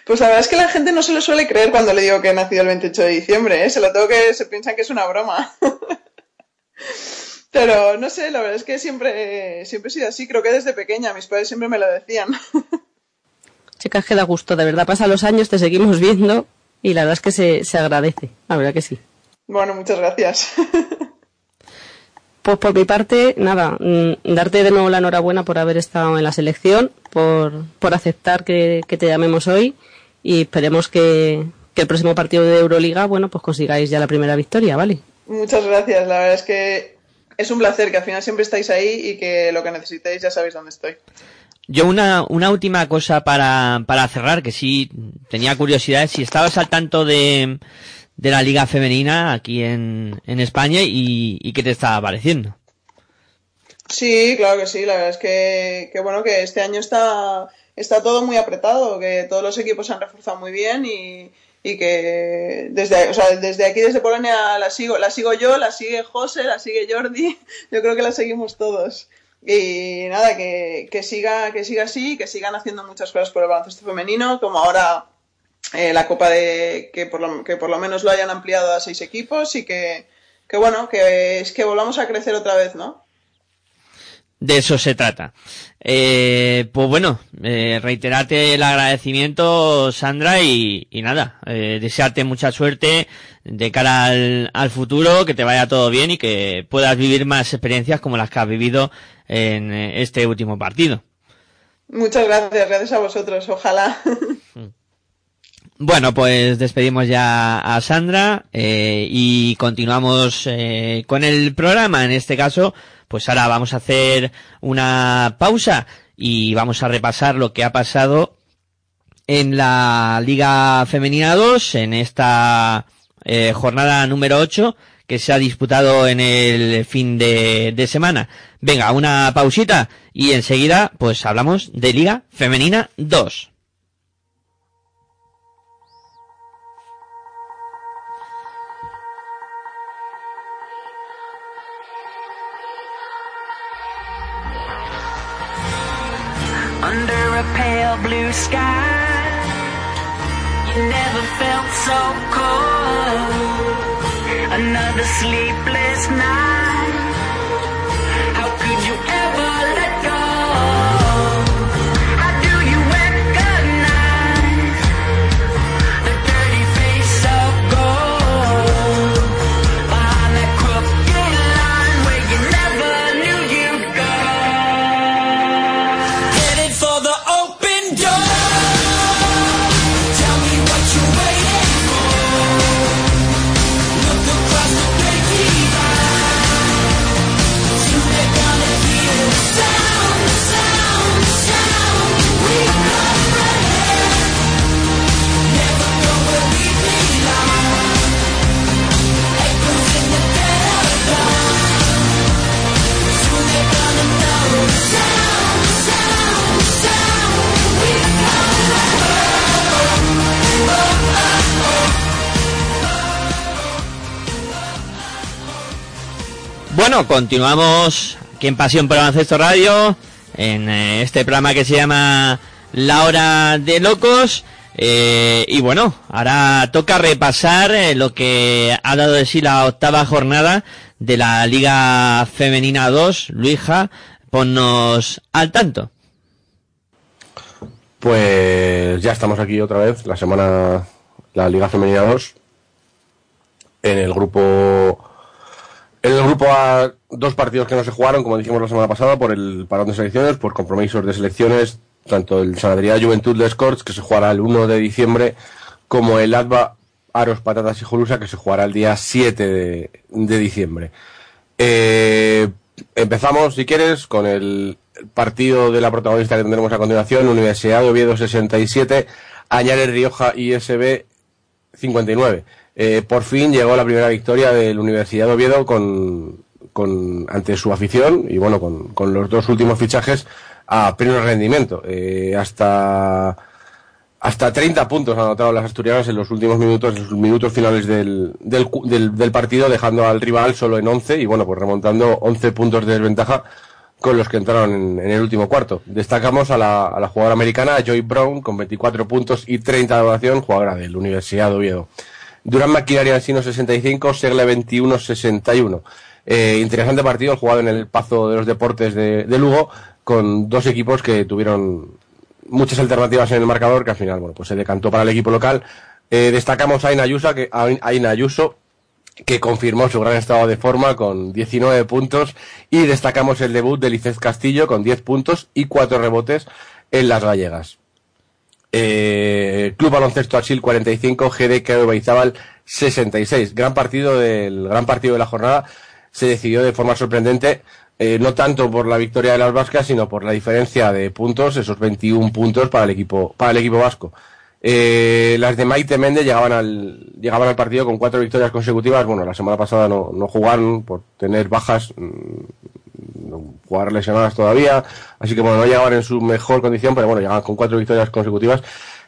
Pues la verdad es que la gente no se lo suele creer cuando le digo que he nacido el 28 de diciembre, ¿eh? se lo tengo que, se piensan que es una broma. Pero no sé, la verdad es que siempre, siempre he sido así, creo que desde pequeña, mis padres siempre me lo decían. Chicas, que da gusto, de verdad, pasan los años, te seguimos viendo y la verdad es que se, se agradece, la verdad que sí. Bueno, muchas gracias. Pues por mi parte, nada, mm, darte de nuevo la enhorabuena por haber estado en la selección, por, por aceptar que, que te llamemos hoy y esperemos que, que el próximo partido de Euroliga, bueno, pues consigáis ya la primera victoria, ¿vale? Muchas gracias, la verdad es que es un placer que al final siempre estáis ahí y que lo que necesitéis ya sabéis dónde estoy. Yo una, una última cosa para, para cerrar, que sí tenía curiosidad, si estabas al tanto de, de la liga femenina aquí en, en España y, y qué te estaba pareciendo. Sí, claro que sí, la verdad es que, que bueno, que este año está, está todo muy apretado, que todos los equipos se han reforzado muy bien y, y que desde, o sea, desde aquí, desde Polonia, la sigo, la sigo yo, la sigue José, la sigue Jordi, yo creo que la seguimos todos. Y nada, que, que siga, que siga así, que sigan haciendo muchas cosas por el baloncesto femenino, como ahora eh, la Copa de que por, lo, que por lo menos lo hayan ampliado a seis equipos y que, que bueno, que es que volvamos a crecer otra vez, ¿no? De eso se trata. Eh, pues bueno, eh, reiterarte el agradecimiento, Sandra, y, y nada, eh, desearte mucha suerte de cara al, al, futuro, que te vaya todo bien y que puedas vivir más experiencias como las que has vivido en este último partido. Muchas gracias, gracias a vosotros, ojalá. Bueno, pues despedimos ya a Sandra eh, y continuamos eh, con el programa. En este caso, pues ahora vamos a hacer una pausa y vamos a repasar lo que ha pasado en la Liga Femenina 2 en esta eh, jornada número 8 que se ha disputado en el fin de, de, semana. Venga, una pausita y enseguida pues hablamos de Liga Femenina 2. A pale blue sky. You never felt so cold. Another sleepless night. Continuamos aquí en Pasión por Baloncesto Radio, en eh, este programa que se llama La Hora de Locos. Eh, y bueno, ahora toca repasar eh, lo que ha dado de sí la octava jornada de la Liga Femenina 2. Luija, ponnos al tanto. Pues ya estamos aquí otra vez, la semana, la Liga Femenina 2. En el grupo en el grupo A, dos partidos que no se jugaron, como dijimos la semana pasada, por el parón de selecciones, por compromisos de selecciones, tanto el Sanadería Juventud de Scorts, que se jugará el 1 de diciembre, como el ADVA Aros Patatas y Jolusa, que se jugará el día 7 de, diciembre. Eh, empezamos, si quieres, con el el partido de la protagonista que tendremos a continuación, Universidad de Oviedo 67, Añares Rioja ISB 59. Eh, por fin llegó la primera victoria de la Universidad de Oviedo con, con, ante su afición y bueno, con, con los dos últimos fichajes a pleno rendimiento. Eh, hasta, hasta 30 puntos han anotado las asturianas en los últimos minutos, en los minutos finales del, del, del- del partido, dejando al rival solo en 11 y bueno, pues remontando 11 puntos de desventaja con los que entraron en, en el último cuarto. Destacamos a la, a la jugadora americana Joy Brown con 24 puntos y 30 de anotación, jugadora de la Universidad de Oviedo. Durán Maquinaria Sino 65, Segle 21 61. Eh, interesante partido jugado en el Pazo de los Deportes de, Lugo con dos equipos que tuvieron muchas alternativas en el marcador que al final bueno pues se decantó para el equipo local. Eh, destacamos a Aina Ayuso que, Aina que confirmó su gran estado de forma con 19 puntos y destacamos el debut de Licez Castillo con 10 puntos y 4 rebotes en las gallegas. Eh, Club Baloncesto Arsil 45, GD Baizábal 66. Gran partido del gran partido de la jornada se decidió de forma sorprendente eh, no tanto por la victoria de las vascas sino por la diferencia de puntos, esos 21 puntos para el equipo para el equipo vasco. Eh, las de Maite Méndez llegaban al, llegaban al partido con cuatro victorias consecutivas. Bueno, la semana pasada no, no jugaron por tener bajas, mm, jugar lesionadas todavía. Así que bueno, no llegaban en su mejor condición, pero bueno, llegaban con cuatro victorias consecutivas.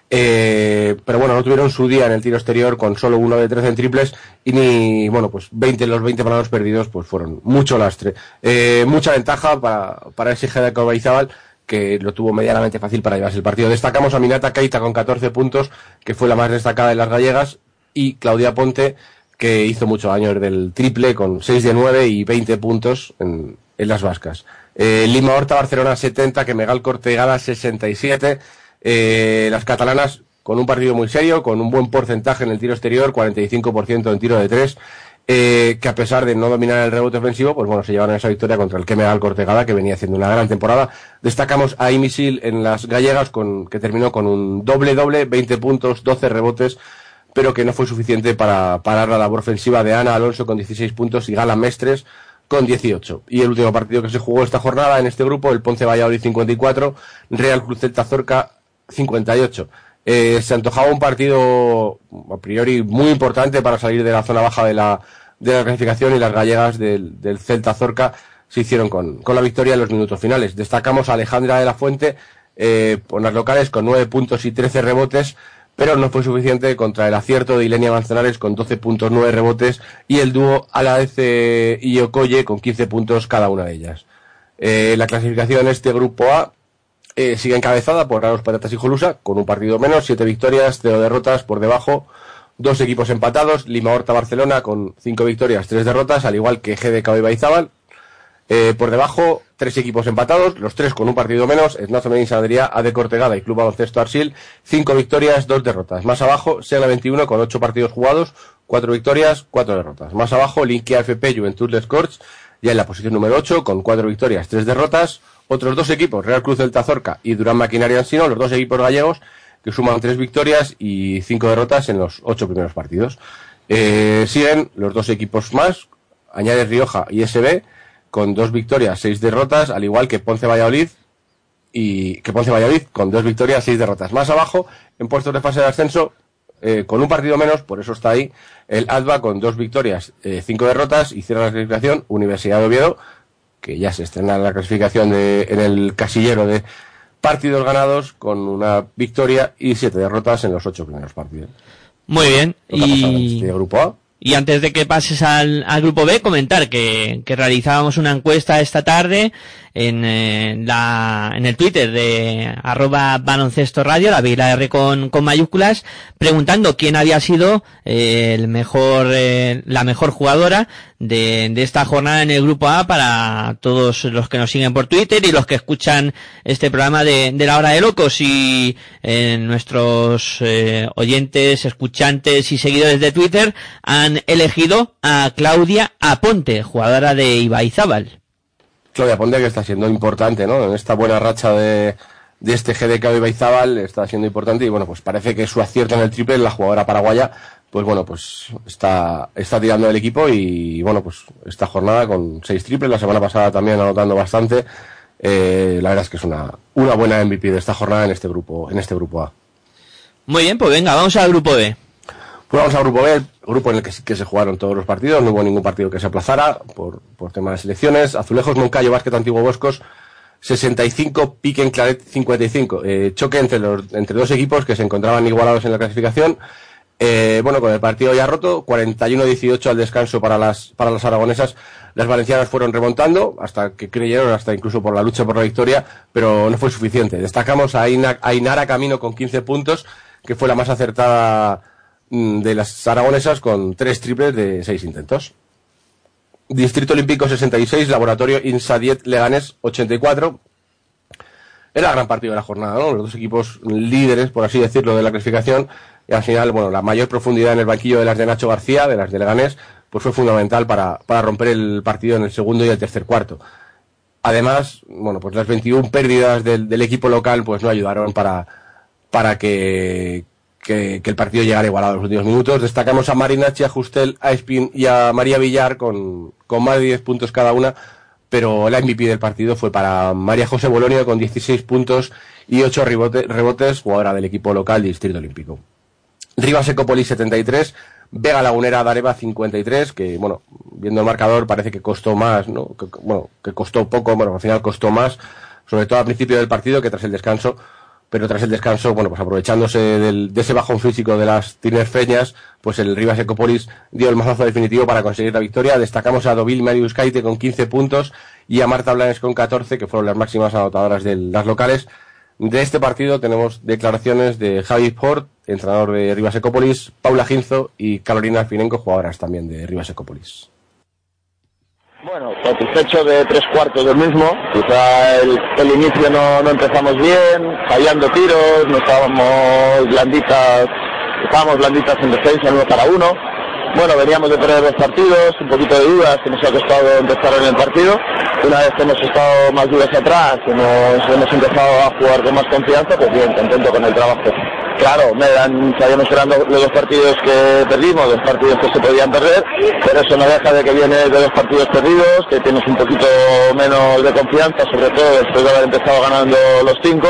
Eh, pero bueno, no tuvieron su día en el tiro exterior con solo uno de 13 en triples y ni, bueno, pues 20, los 20 balones perdidos pues fueron mucho lastre. Eh, mucha ventaja para, para ese GD Cobaizábal que lo tuvo medianamente fácil para llevarse el partido. Destacamos a Minata Keita con 14 puntos, que fue la más destacada de las gallegas, y Claudia Ponte, que hizo mucho daño del triple con 6 de 9 y 20 puntos en, en las vascas. Eh, Lima Horta Barcelona 70, que Megal Cortegada 67. Eh, las catalanas con un partido muy serio, con un buen porcentaje en el tiro exterior, 45% en tiro de 3. Eh, que a pesar de no dominar el rebote ofensivo, pues bueno, se llevaron esa victoria contra el Kemegal Cortegada, que venía haciendo una gran temporada. Destacamos a Imisil en las gallegas, con, que terminó con un doble-doble, 20 puntos, 12 rebotes, pero que no fue suficiente para parar la labor ofensiva de Ana Alonso con 16 puntos y Gala Mestres con 18. Y el último partido que se jugó esta jornada en este grupo, el Ponce Valladolid 54, Real Cruz Celta Zorca 58. Eh, se antojaba un partido a priori muy importante para salir de la zona baja de la, de la clasificación y las gallegas del, del Celta Zorca se hicieron con, con la victoria en los minutos finales. Destacamos a Alejandra de la Fuente eh, por las locales con 9 puntos y 13 rebotes, pero no fue suficiente contra el acierto de Ilenia Manzanares con 12 puntos, 9 rebotes y el dúo Alaez y Okoye con 15 puntos cada una de ellas. Eh, la clasificación en este grupo A eh, sigue encabezada por Raros Patatas y Jolusa, con un partido menos, siete victorias, cero derrotas por debajo, dos equipos empatados, Lima Horta Barcelona con cinco victorias, tres derrotas, al igual que GDK y. Eh, por debajo, tres equipos empatados, los tres con un partido menos, Esnazo Medina Sanadría, AD Cortegada y Club Baloncesto Arsil, cinco victorias, dos derrotas. Más abajo, Sela 21 con ocho partidos jugados, cuatro victorias, cuatro derrotas. Más abajo, Linkia FP Juventud Les Corts, ya en la posición número 8, con cuatro victorias, tres derrotas. Otros dos equipos, Real Cruz del Tazorca y Durán Maquinaria Ansino, los dos equipos gallegos, que suman tres victorias y cinco derrotas en los ocho primeros partidos. Eh, siguen los dos equipos más, añade Rioja y SB, con dos victorias, seis derrotas, al igual que Ponce Valladolid y que Ponce Valladolid con dos victorias, seis derrotas. Más abajo, en puestos de fase de ascenso, eh, con un partido menos, por eso está ahí, el ADVA con dos victorias, eh, cinco derrotas y cierra la clasificación, Universidad de Oviedo, que ya se estrena en la clasificación de, en el casillero de partidos ganados con una victoria y siete derrotas en los ocho primeros partidos. Muy bien. Y, este grupo A. y antes de que pases al, al grupo B, comentar que, que realizábamos una encuesta esta tarde en, eh, la, en el Twitter de arroba baloncesto radio, la y la R con, con mayúsculas, preguntando quién había sido eh, el mejor, eh, la mejor jugadora de, de esta jornada en el grupo A para todos los que nos siguen por Twitter y los que escuchan este programa de, de la hora de locos y eh, nuestros eh, oyentes, escuchantes y seguidores de Twitter han elegido a Claudia Aponte, jugadora de Ibaizábal. Claudia Ponte, que está siendo importante, ¿no? En esta buena racha de, de este GDK de Baizábal está siendo importante y bueno, pues parece que su acierto en el triple, la jugadora paraguaya, pues bueno, pues está, está tirando el equipo y bueno, pues esta jornada con seis triples, la semana pasada también anotando bastante eh, la verdad es que es una, una buena MVP de esta jornada en este grupo, en este grupo A. Muy bien, pues venga, vamos al grupo B. Vamos al grupo B, grupo en el que que se jugaron todos los partidos, no hubo ningún partido que se aplazara por, por tema de selecciones. Azulejos, Moncayo, Básquet, Antiguo Boscos, 65, Piquen, Claret, 55. Eh, choque entre, los, entre dos equipos que se encontraban igualados en la clasificación. Eh, bueno, con el partido ya roto, 41-18 al descanso para las, para las aragonesas. Las valencianas fueron remontando hasta que creyeron, hasta incluso por la lucha por la victoria, pero no fue suficiente. Destacamos a, Aina- a Inara Camino con 15 puntos, que fue la más acertada de las aragonesas con tres triples de seis intentos. Distrito Olímpico 66, Laboratorio Insadiet Leganés 84. Era el gran partido de la jornada, ¿no? Los dos equipos líderes, por así decirlo, de la clasificación. Y al final, bueno, la mayor profundidad en el banquillo de las de Nacho García, de las de Leganés, pues fue fundamental para, para romper el partido en el segundo y el tercer cuarto. Además, bueno, pues las 21 pérdidas del, del equipo local, pues no ayudaron para, para que, que, el partido llegara igualado a los últimos minutos. Destacamos a Marinachi, a Justel, a Espin y a María Villar con, con más de 10 puntos cada una, pero la MVP del partido fue para María José Bolonio con 16 puntos y 8 rebote- rebotes, jugadora del equipo local Distrito Olímpico. Rivas Ecopolis 73, Vega Lagunera Dareva 53, que bueno, viendo el marcador parece que costó más, ¿no? Que- bueno, que costó poco, bueno, al final costó más, sobre todo al principio del partido que tras el descanso, pero tras el descanso, bueno, pues aprovechándose del- de ese bajón físico de las tinerfeñas, pues el Rivas Ecopolis dio el mazazo definitivo para conseguir la victoria. Destacamos a Dovil Marius Kaite con 15 puntos y a Marta Blanes con 14, que fueron las máximas anotadoras de las locales. De este partido tenemos declaraciones de Javi Port, entrenador de Rivas Ecopolis, Paula Ginzo y Carolina Finenco, jugadoras también de Rivas Ecopolis. Bueno, satisfecho de tres cuartos del mismo. Quizá el, el inicio no, no empezamos bien, fallando tiros, no estábamos blanditas, estábamos blanditas en defensa, uno para uno. Bueno, veníamos de perder dos partidos, un poquito de dudas que nos ha costado empezar en el partido. Una vez que hemos estado más dudas atrás, hemos, hemos empezado a jugar con más confianza, pues bien, contento con el trabajo. Claro, me dan, sabíamos eran los los dos partidos que perdimos, dos partidos que se podían perder, pero eso no deja de que viene de dos partidos perdidos, que tienes un poquito menos de confianza, sobre todo después de haber empezado ganando los cinco,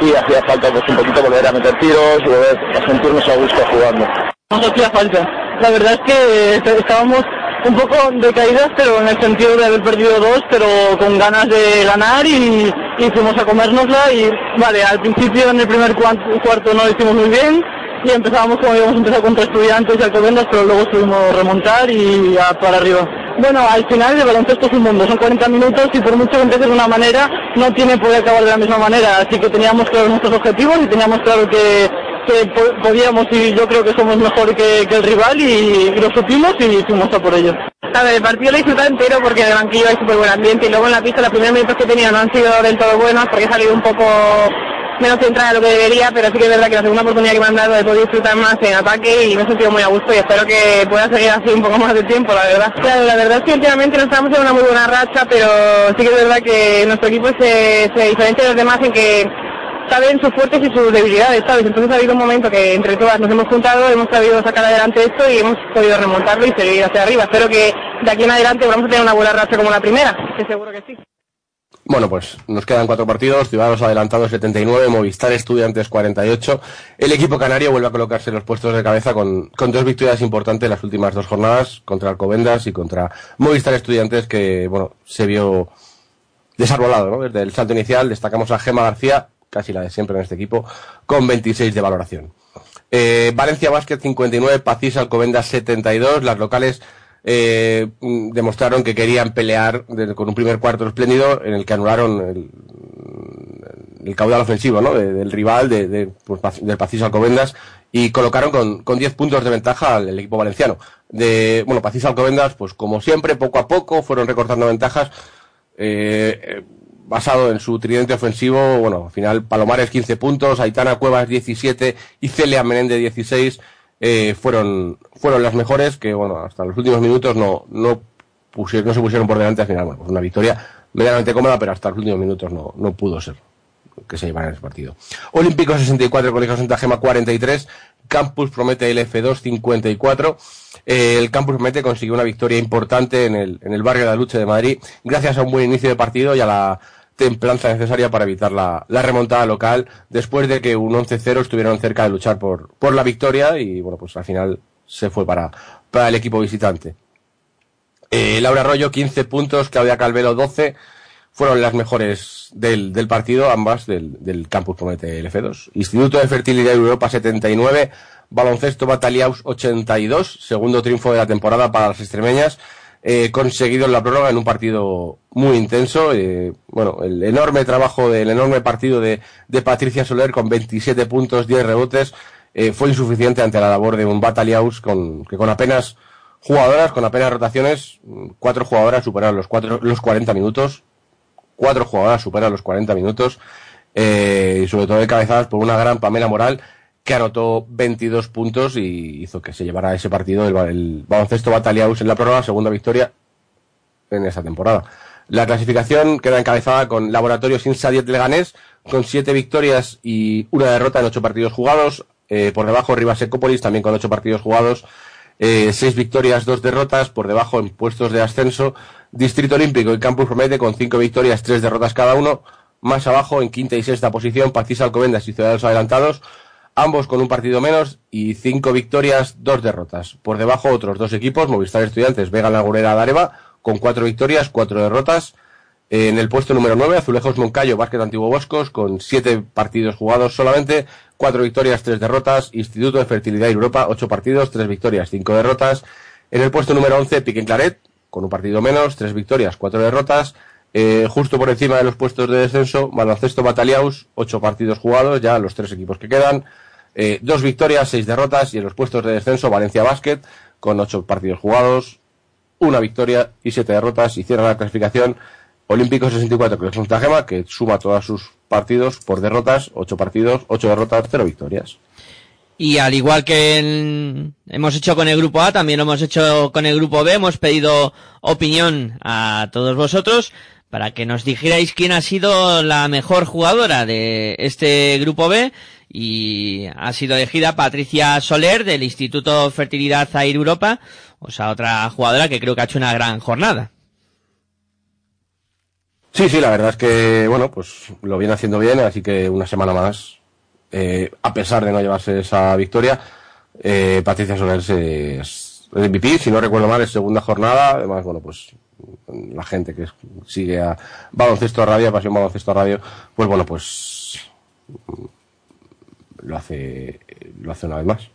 y hacía falta pues un poquito volver a meter tiros y volver a sentirnos a gusto jugando. Nos hacía falta. La verdad es que est- estábamos un poco decaídas, pero en el sentido de haber perdido dos, pero con ganas de ganar y, y fuimos a comérnosla y vale, al principio en el primer cuarto no lo hicimos muy bien y empezábamos como íbamos a empezar contra estudiantes y alcobendas, pero luego estuvimos remontar y a para arriba. Bueno, al final el baloncesto es un mundo, son 40 minutos y por mucho que empieces de una manera, no tiene qué acabar de la misma manera, así que teníamos claros nuestros objetivos y teníamos claro que que po- podíamos y yo creo que somos mejor que, que el rival y, y lo supimos y fuimos a por ello. A ver, el partido lo disfruté entero porque en el banquillo hay súper buen ambiente y luego en la pista los primeros minutos que tenía no han sido del todo buenos porque he salido un poco menos centrada de lo que debería, pero sí que es verdad que la segunda oportunidad que me han dado he podido disfrutar más en ataque y me he sentido muy a gusto y espero que pueda seguir así un poco más de tiempo, la verdad. Claro, la verdad es que últimamente no estamos en una muy buena racha, pero sí que es verdad que nuestro equipo se, se diferencia de los demás en que saben sus fuertes y sus debilidades, ¿sabes? Entonces ha habido un momento que entre todas nos hemos juntado, hemos sabido sacar adelante esto y hemos podido remontarlo y seguir hacia arriba. Espero que de aquí en adelante vamos a tener una buena racha como la primera, que seguro que sí. Bueno, pues nos quedan cuatro partidos, Ciudadanos adelantados 79, Movistar Estudiantes 48. El equipo canario vuelve a colocarse en los puestos de cabeza con, con dos victorias importantes en las últimas dos jornadas, contra Alcobendas y contra Movistar Estudiantes, que, bueno, se vio desarbolado, ¿no? Desde el salto inicial destacamos a Gema García, casi la de siempre en este equipo, con 26 de valoración. Eh, Valencia Basket 59, Pacís Alcobendas 72. Las locales eh, demostraron que querían pelear con un primer cuarto espléndido en el que anularon el, el caudal ofensivo ¿no? de- del rival de, pues, del Pacís Alcobendas y colocaron con, con 10 puntos de ventaja al equipo valenciano. De, bueno, Pacís Alcobendas, pues como siempre, poco a poco fueron recortando ventajas. eh, eh, basado en su tridente ofensivo, bueno, al final Palomares 15 puntos, Aitana Cuevas 17 y Celia Menéndez 16 eh, fueron, fueron las mejores que, bueno, hasta los últimos minutos no, no, pusieron, no se pusieron por delante al final, bueno, pues una victoria medianamente cómoda, pero hasta los últimos minutos no, no pudo ser que se llevara ese partido. Olímpico 64, Colegio Santa Gema 43, Campus Promete LF2 54. Eh, el Campus Promete consiguió una victoria importante en el, en el barrio de la Lucha de Madrid, gracias a un buen inicio de partido y a la templanza necesaria para evitar la, la remontada local después de que un 11-0 estuvieron cerca de luchar por, por la victoria y bueno, pues al final se fue para, para el equipo visitante. Eh, Laura Arroyo, 15 puntos, Claudia Calvelo, 12, fueron las mejores del, del partido, ambas del, del Campus Promete LF2. Instituto de Fertilidad Europa, 79, Baloncesto Bataliaus, 82, segundo triunfo de la temporada para las extremeñas, eh, conseguido en la prórroga en un partido muy intenso. eh, bueno, el enorme trabajo del enorme partido de, de Patricia Soler con 27 puntos, 10 rebotes, eh, fue insuficiente ante la labor de un Bataliaus con, que con apenas jugadoras, con apenas rotaciones, cuatro jugadoras superaron los, cuatro, los 40 minutos, cuatro jugadoras superan los 40 minutos, eh, y sobre todo encabezadas por una gran Pamela Moral, que anotó 22 puntos y hizo que se llevara ese partido el, el baloncesto Bataliaus en la prórroga, segunda victoria en esa temporada. La clasificación queda encabezada con Laboratorios Insadiet Leganés, con siete victorias y una derrota en ocho partidos jugados. Eh, por debajo Rivas Ecópolis, también con ocho partidos jugados. Eh, seis victorias, dos derrotas. Por debajo en puestos de ascenso. Distrito Olímpico y Campus Promete con cinco victorias, tres derrotas cada uno. Más abajo, en quinta y sexta posición, Pacís Alcobendas y Ciudadanos Adelantados, ambos con un partido menos y cinco victorias, dos derrotas. Por debajo otros dos equipos, Movistar Estudiantes, Vega Lagurera Dareva, con cuatro victorias, cuatro derrotas. En el puesto número 9, Azulejos Moncayo, Básquet Antiguo Boscos, con siete partidos jugados solamente, cuatro victorias, tres derrotas. Instituto de Fertilidad Europa, ocho partidos, tres victorias, cinco derrotas. En el puesto número 11, Piquen Claret, con un partido menos, tres victorias, cuatro derrotas. Eh, justo por encima de los puestos de descenso, Baloncesto Bataliaus, ocho partidos jugados, ya los tres equipos que quedan. Eh, dos victorias, seis derrotas. Y en los puestos de descenso, Valencia Basket, con ocho partidos jugados, una victoria y siete derrotas. Y cierra la clasificación Olímpico 64 que es Gema, que suma todos sus partidos por derrotas, ocho partidos, ocho derrotas, cero victorias. Y al igual que en- hemos hecho con el grupo A, también lo hemos hecho con el grupo B. Hemos pedido opinión a todos vosotros para que nos dijerais quién ha sido la mejor jugadora de este grupo B. Y ha sido elegida Patricia Soler del Instituto Fertilidad Air Europa. O sea, otra jugadora que creo que ha hecho una gran jornada. Sí, sí, la verdad es que, bueno, pues lo viene haciendo bien, así que una semana más, eh, a pesar de no llevarse esa victoria, eh, Patricia Soler se- es MVP, si no recuerdo mal, es segunda jornada, además, bueno, pues la gente que sigue a Baloncesto Radio, Pasión Baloncesto Radio, pues bueno, pues lo hace, lo hace una vez más.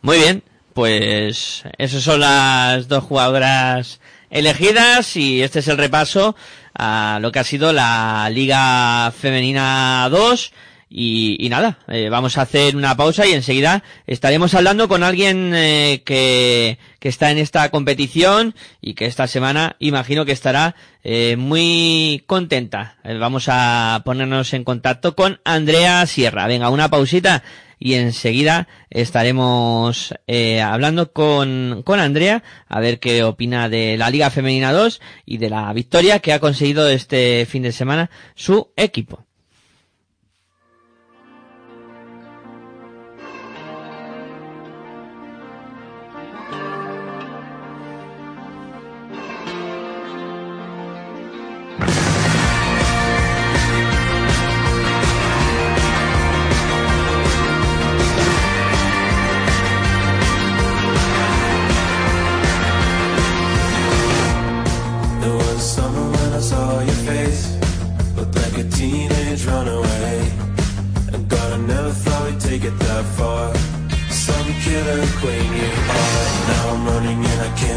Muy bien, pues esas son las dos jugadoras elegidas y este es el repaso a lo que ha sido la Liga Femenina 2 y, y nada, eh, vamos a hacer una pausa y enseguida estaremos hablando con alguien eh, que, que está en esta competición y que esta semana imagino que estará eh, muy contenta. Eh, vamos a ponernos en contacto con Andrea Sierra. Venga, una pausita y enseguida estaremos eh, hablando con, con Andrea a ver qué opina de la Liga Femenina 2 y de la victoria que ha conseguido este fin de semana su equipo.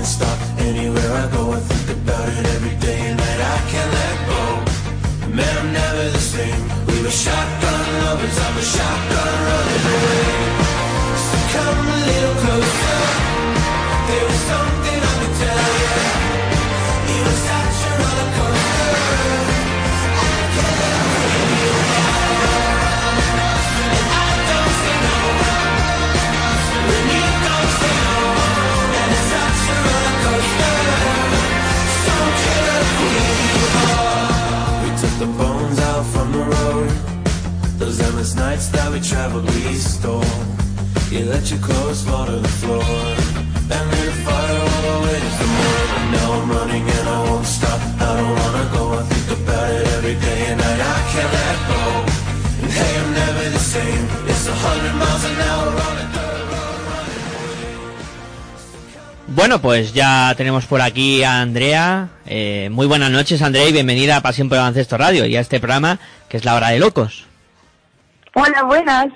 Can't stop. Anywhere I go I think about it every day and night. I can't let go. Man, I'm never the same. We were shotgun lovers. I'm a shotgun running It's a hundred miles an hour. Bueno, pues ya tenemos por aquí a Andrea. Eh, muy buenas noches, Andrea, y bienvenida a Pasión por el Radio y a este programa que es La Hora de Locos. Hola, buenas.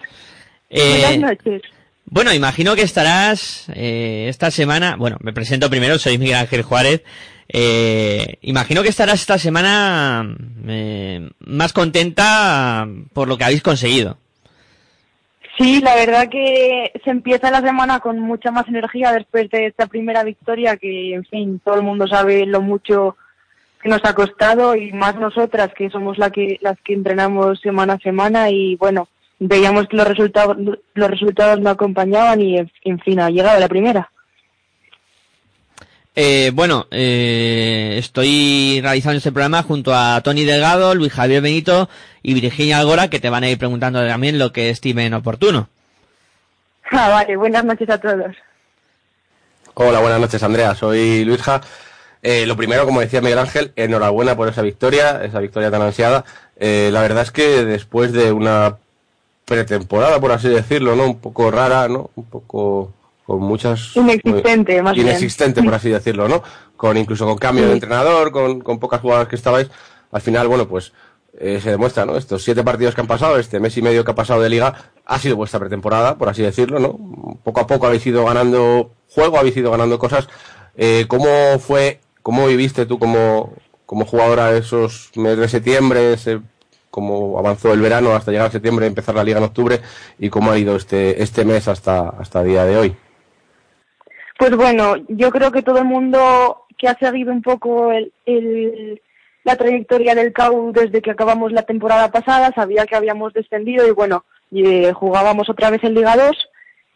Eh, Buenas noches. Bueno, imagino que estarás eh, esta semana. Bueno, me presento primero, soy Miguel Ángel Juárez. Eh, imagino que estarás esta semana eh, más contenta por lo que habéis conseguido. Sí, la verdad que se empieza la semana con mucha más energía después de esta primera victoria que, en fin, todo el mundo sabe lo mucho que nos ha costado y más nosotras que somos la que, las que entrenamos semana a semana y bueno, veíamos que los resultados, los resultados no acompañaban y en, en fin, ha llegado la primera. Eh, bueno, eh, estoy realizando este programa junto a Tony Delgado, Luis Javier Benito y Virginia Algora, que te van a ir preguntando también lo que estimen oportuno. Ah, vale, buenas noches a todos. Hola, buenas noches, Andrea. Soy Luisja. Eh, lo primero, como decía Miguel Ángel, enhorabuena por esa victoria, esa victoria tan ansiada. Eh, la verdad es que después de una pretemporada, por así decirlo, ¿no? Un poco rara, ¿no? Un poco con muchas... Inexistente, más bien. Inexistente, por así decirlo, ¿no? Con incluso con cambio de entrenador, con, con pocas jugadas que estabais. Al final, bueno, pues eh, se demuestra, ¿no? Estos siete partidos que han pasado, este mes y medio que ha pasado de liga, ha sido vuestra pretemporada, por así decirlo, ¿no? Poco a poco habéis ido ganando juego, habéis ido ganando cosas. Eh, ¿Cómo fue, cómo viviste tú como, como jugadora esos meses de septiembre, ese, cómo avanzó el verano hasta llegar a septiembre, empezar la liga en octubre y cómo ha ido este, este mes hasta, hasta el día de hoy? Pues bueno, yo creo que todo el mundo que ha seguido un poco el, la trayectoria del CAU desde que acabamos la temporada pasada sabía que habíamos descendido y bueno, eh, jugábamos otra vez en Liga 2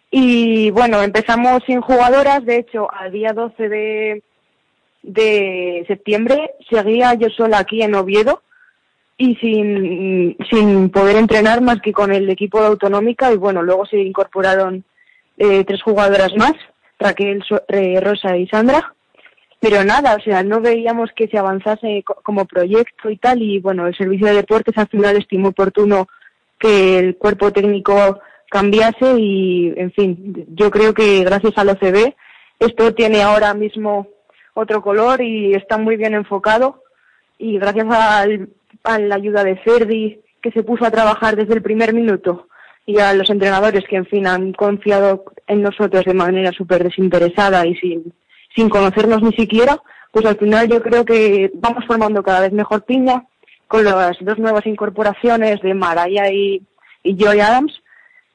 y bueno, empezamos sin jugadoras, de hecho, al día 12 de, de septiembre seguía yo sola aquí en Oviedo y sin, sin poder entrenar más que con el equipo de autonómica y bueno, luego se incorporaron eh, tres jugadoras más, Raquel, eh, Rosa y Sandra. Pero nada, o sea, no veíamos que se avanzase co- como proyecto y tal y bueno, el servicio de deportes al final estimó oportuno que el cuerpo técnico cambiase y en fin, yo creo que gracias al OCB esto tiene ahora mismo otro color y está muy bien enfocado y gracias al- a la ayuda de Ferdi que se puso a trabajar desde el primer minuto y a los entrenadores que en fin han confiado en nosotros de manera súper desinteresada y sin, sin conocernos ni siquiera, pues al final yo creo que vamos formando cada vez mejor piña con las dos nuevas incorporaciones de Maraya y, y Joy Adams,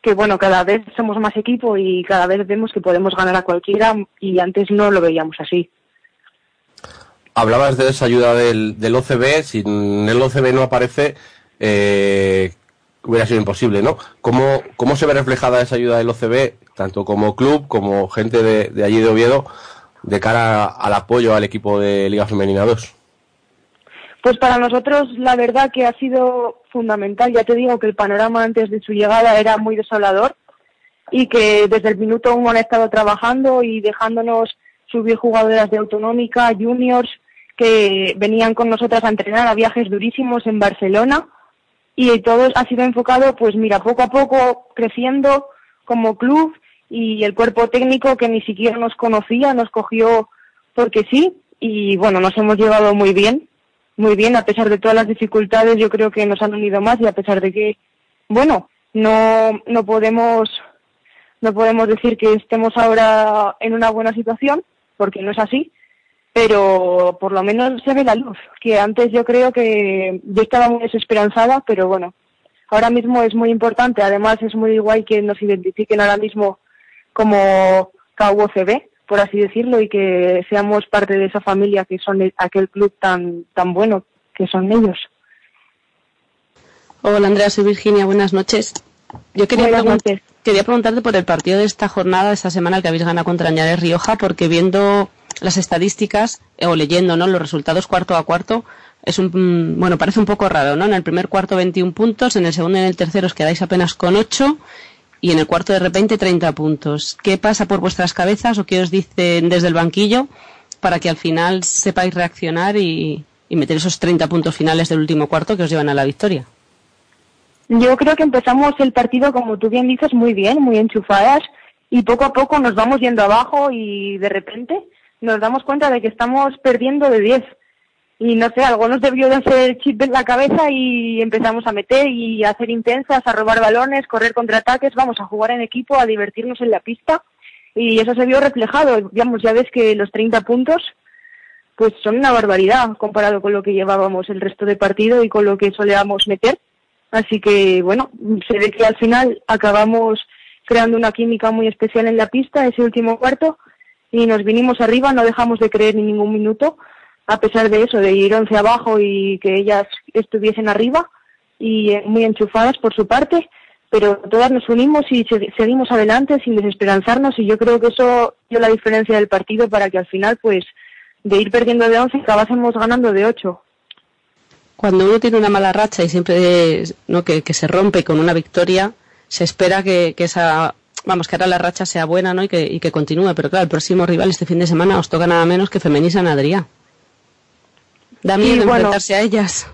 que bueno, cada vez somos más equipo y cada vez vemos que podemos ganar a cualquiera y antes no lo veíamos así. Hablabas de esa ayuda del, del OCB, sin el OCB no aparece, eh, hubiera sido imposible, ¿no? ¿Cómo, ¿Cómo se ve reflejada esa ayuda del OCB, tanto como club, como gente de, de allí de Oviedo, de cara al apoyo al equipo de Liga Femenina 2? Pues para nosotros la verdad que ha sido fundamental. Ya te digo que el panorama antes de su llegada era muy desolador y que desde el minuto uno han estado trabajando y dejándonos subir jugadoras de autonómica, juniors, que venían con nosotras a entrenar a viajes durísimos en Barcelona y todo ha sido enfocado, pues mira, poco a poco creciendo como club y el cuerpo técnico que ni siquiera nos conocía, nos cogió porque sí y bueno, nos hemos llevado muy bien muy bien, a pesar de todas las dificultades, yo creo que nos han unido más y a pesar de que, bueno, no, no podemos, no podemos decir que estemos ahora en una buena situación, porque no es así, pero por lo menos se ve la luz, que antes yo creo que yo estaba muy desesperanzada, pero bueno, ahora mismo es muy importante, además es muy guay que nos identifiquen ahora mismo como KUCB, por así decirlo, y que seamos parte de esa familia que son el- aquel club tan, tan bueno que son ellos. Hola Andrea, soy Virginia, buenas noches. Yo quería, noches. quería preguntarte por el partido de esta jornada, de esta semana, el que habéis ganado contra Añares Rioja, porque viendo las estadísticas eh, o leyendo ¿no? los resultados cuarto a cuarto, es un, mm, bueno, parece un poco raro, ¿no? En el primer cuarto 21 puntos, en el segundo y en el tercero os quedáis apenas con 8 y en el cuarto de repente 30 puntos. ¿Qué pasa por vuestras cabezas o qué os dicen desde el banquillo para que al final sepáis reaccionar y, y meter esos 30 puntos finales del último cuarto que os llevan a la victoria? Yo creo que empezamos el partido, como tú bien dices, muy bien, muy enchufadas y poco a poco nos vamos yendo abajo y de repente nos damos cuenta de que estamos perdiendo de 10. Y no sé, algo nos debió de hacer chip en la cabeza y empezamos a meter y a hacer intensas, a robar balones, correr contraataques, vamos a jugar en equipo, a divertirnos en la pista y eso se vio reflejado. Digamos, ya ves que los 30 puntos pues son una barbaridad comparado con lo que llevábamos el resto de partido y con lo que solíamos meter. Así que, bueno, se ve que al final acabamos creando una química muy especial en la pista ese último cuarto y nos vinimos arriba, no dejamos de creer ni ningún minuto, a pesar de eso, de ir 11 abajo y que ellas estuviesen arriba y eh, muy enchufadas por su parte, pero todas nos unimos y se- seguimos adelante sin desesperanzarnos y yo creo que eso dio la diferencia del partido para que al final, pues, de ir perdiendo de 11 acabásemos ganando de 8. Cuando uno tiene una mala racha y siempre no que, que se rompe con una victoria, se espera que, que esa vamos que ahora la racha sea buena, ¿no? Y que, y que continúe. Pero claro, el próximo rival este fin de semana os toca nada menos que Femenisa en Adrià. Da Sí, miedo bueno. enfrentarse a ellas.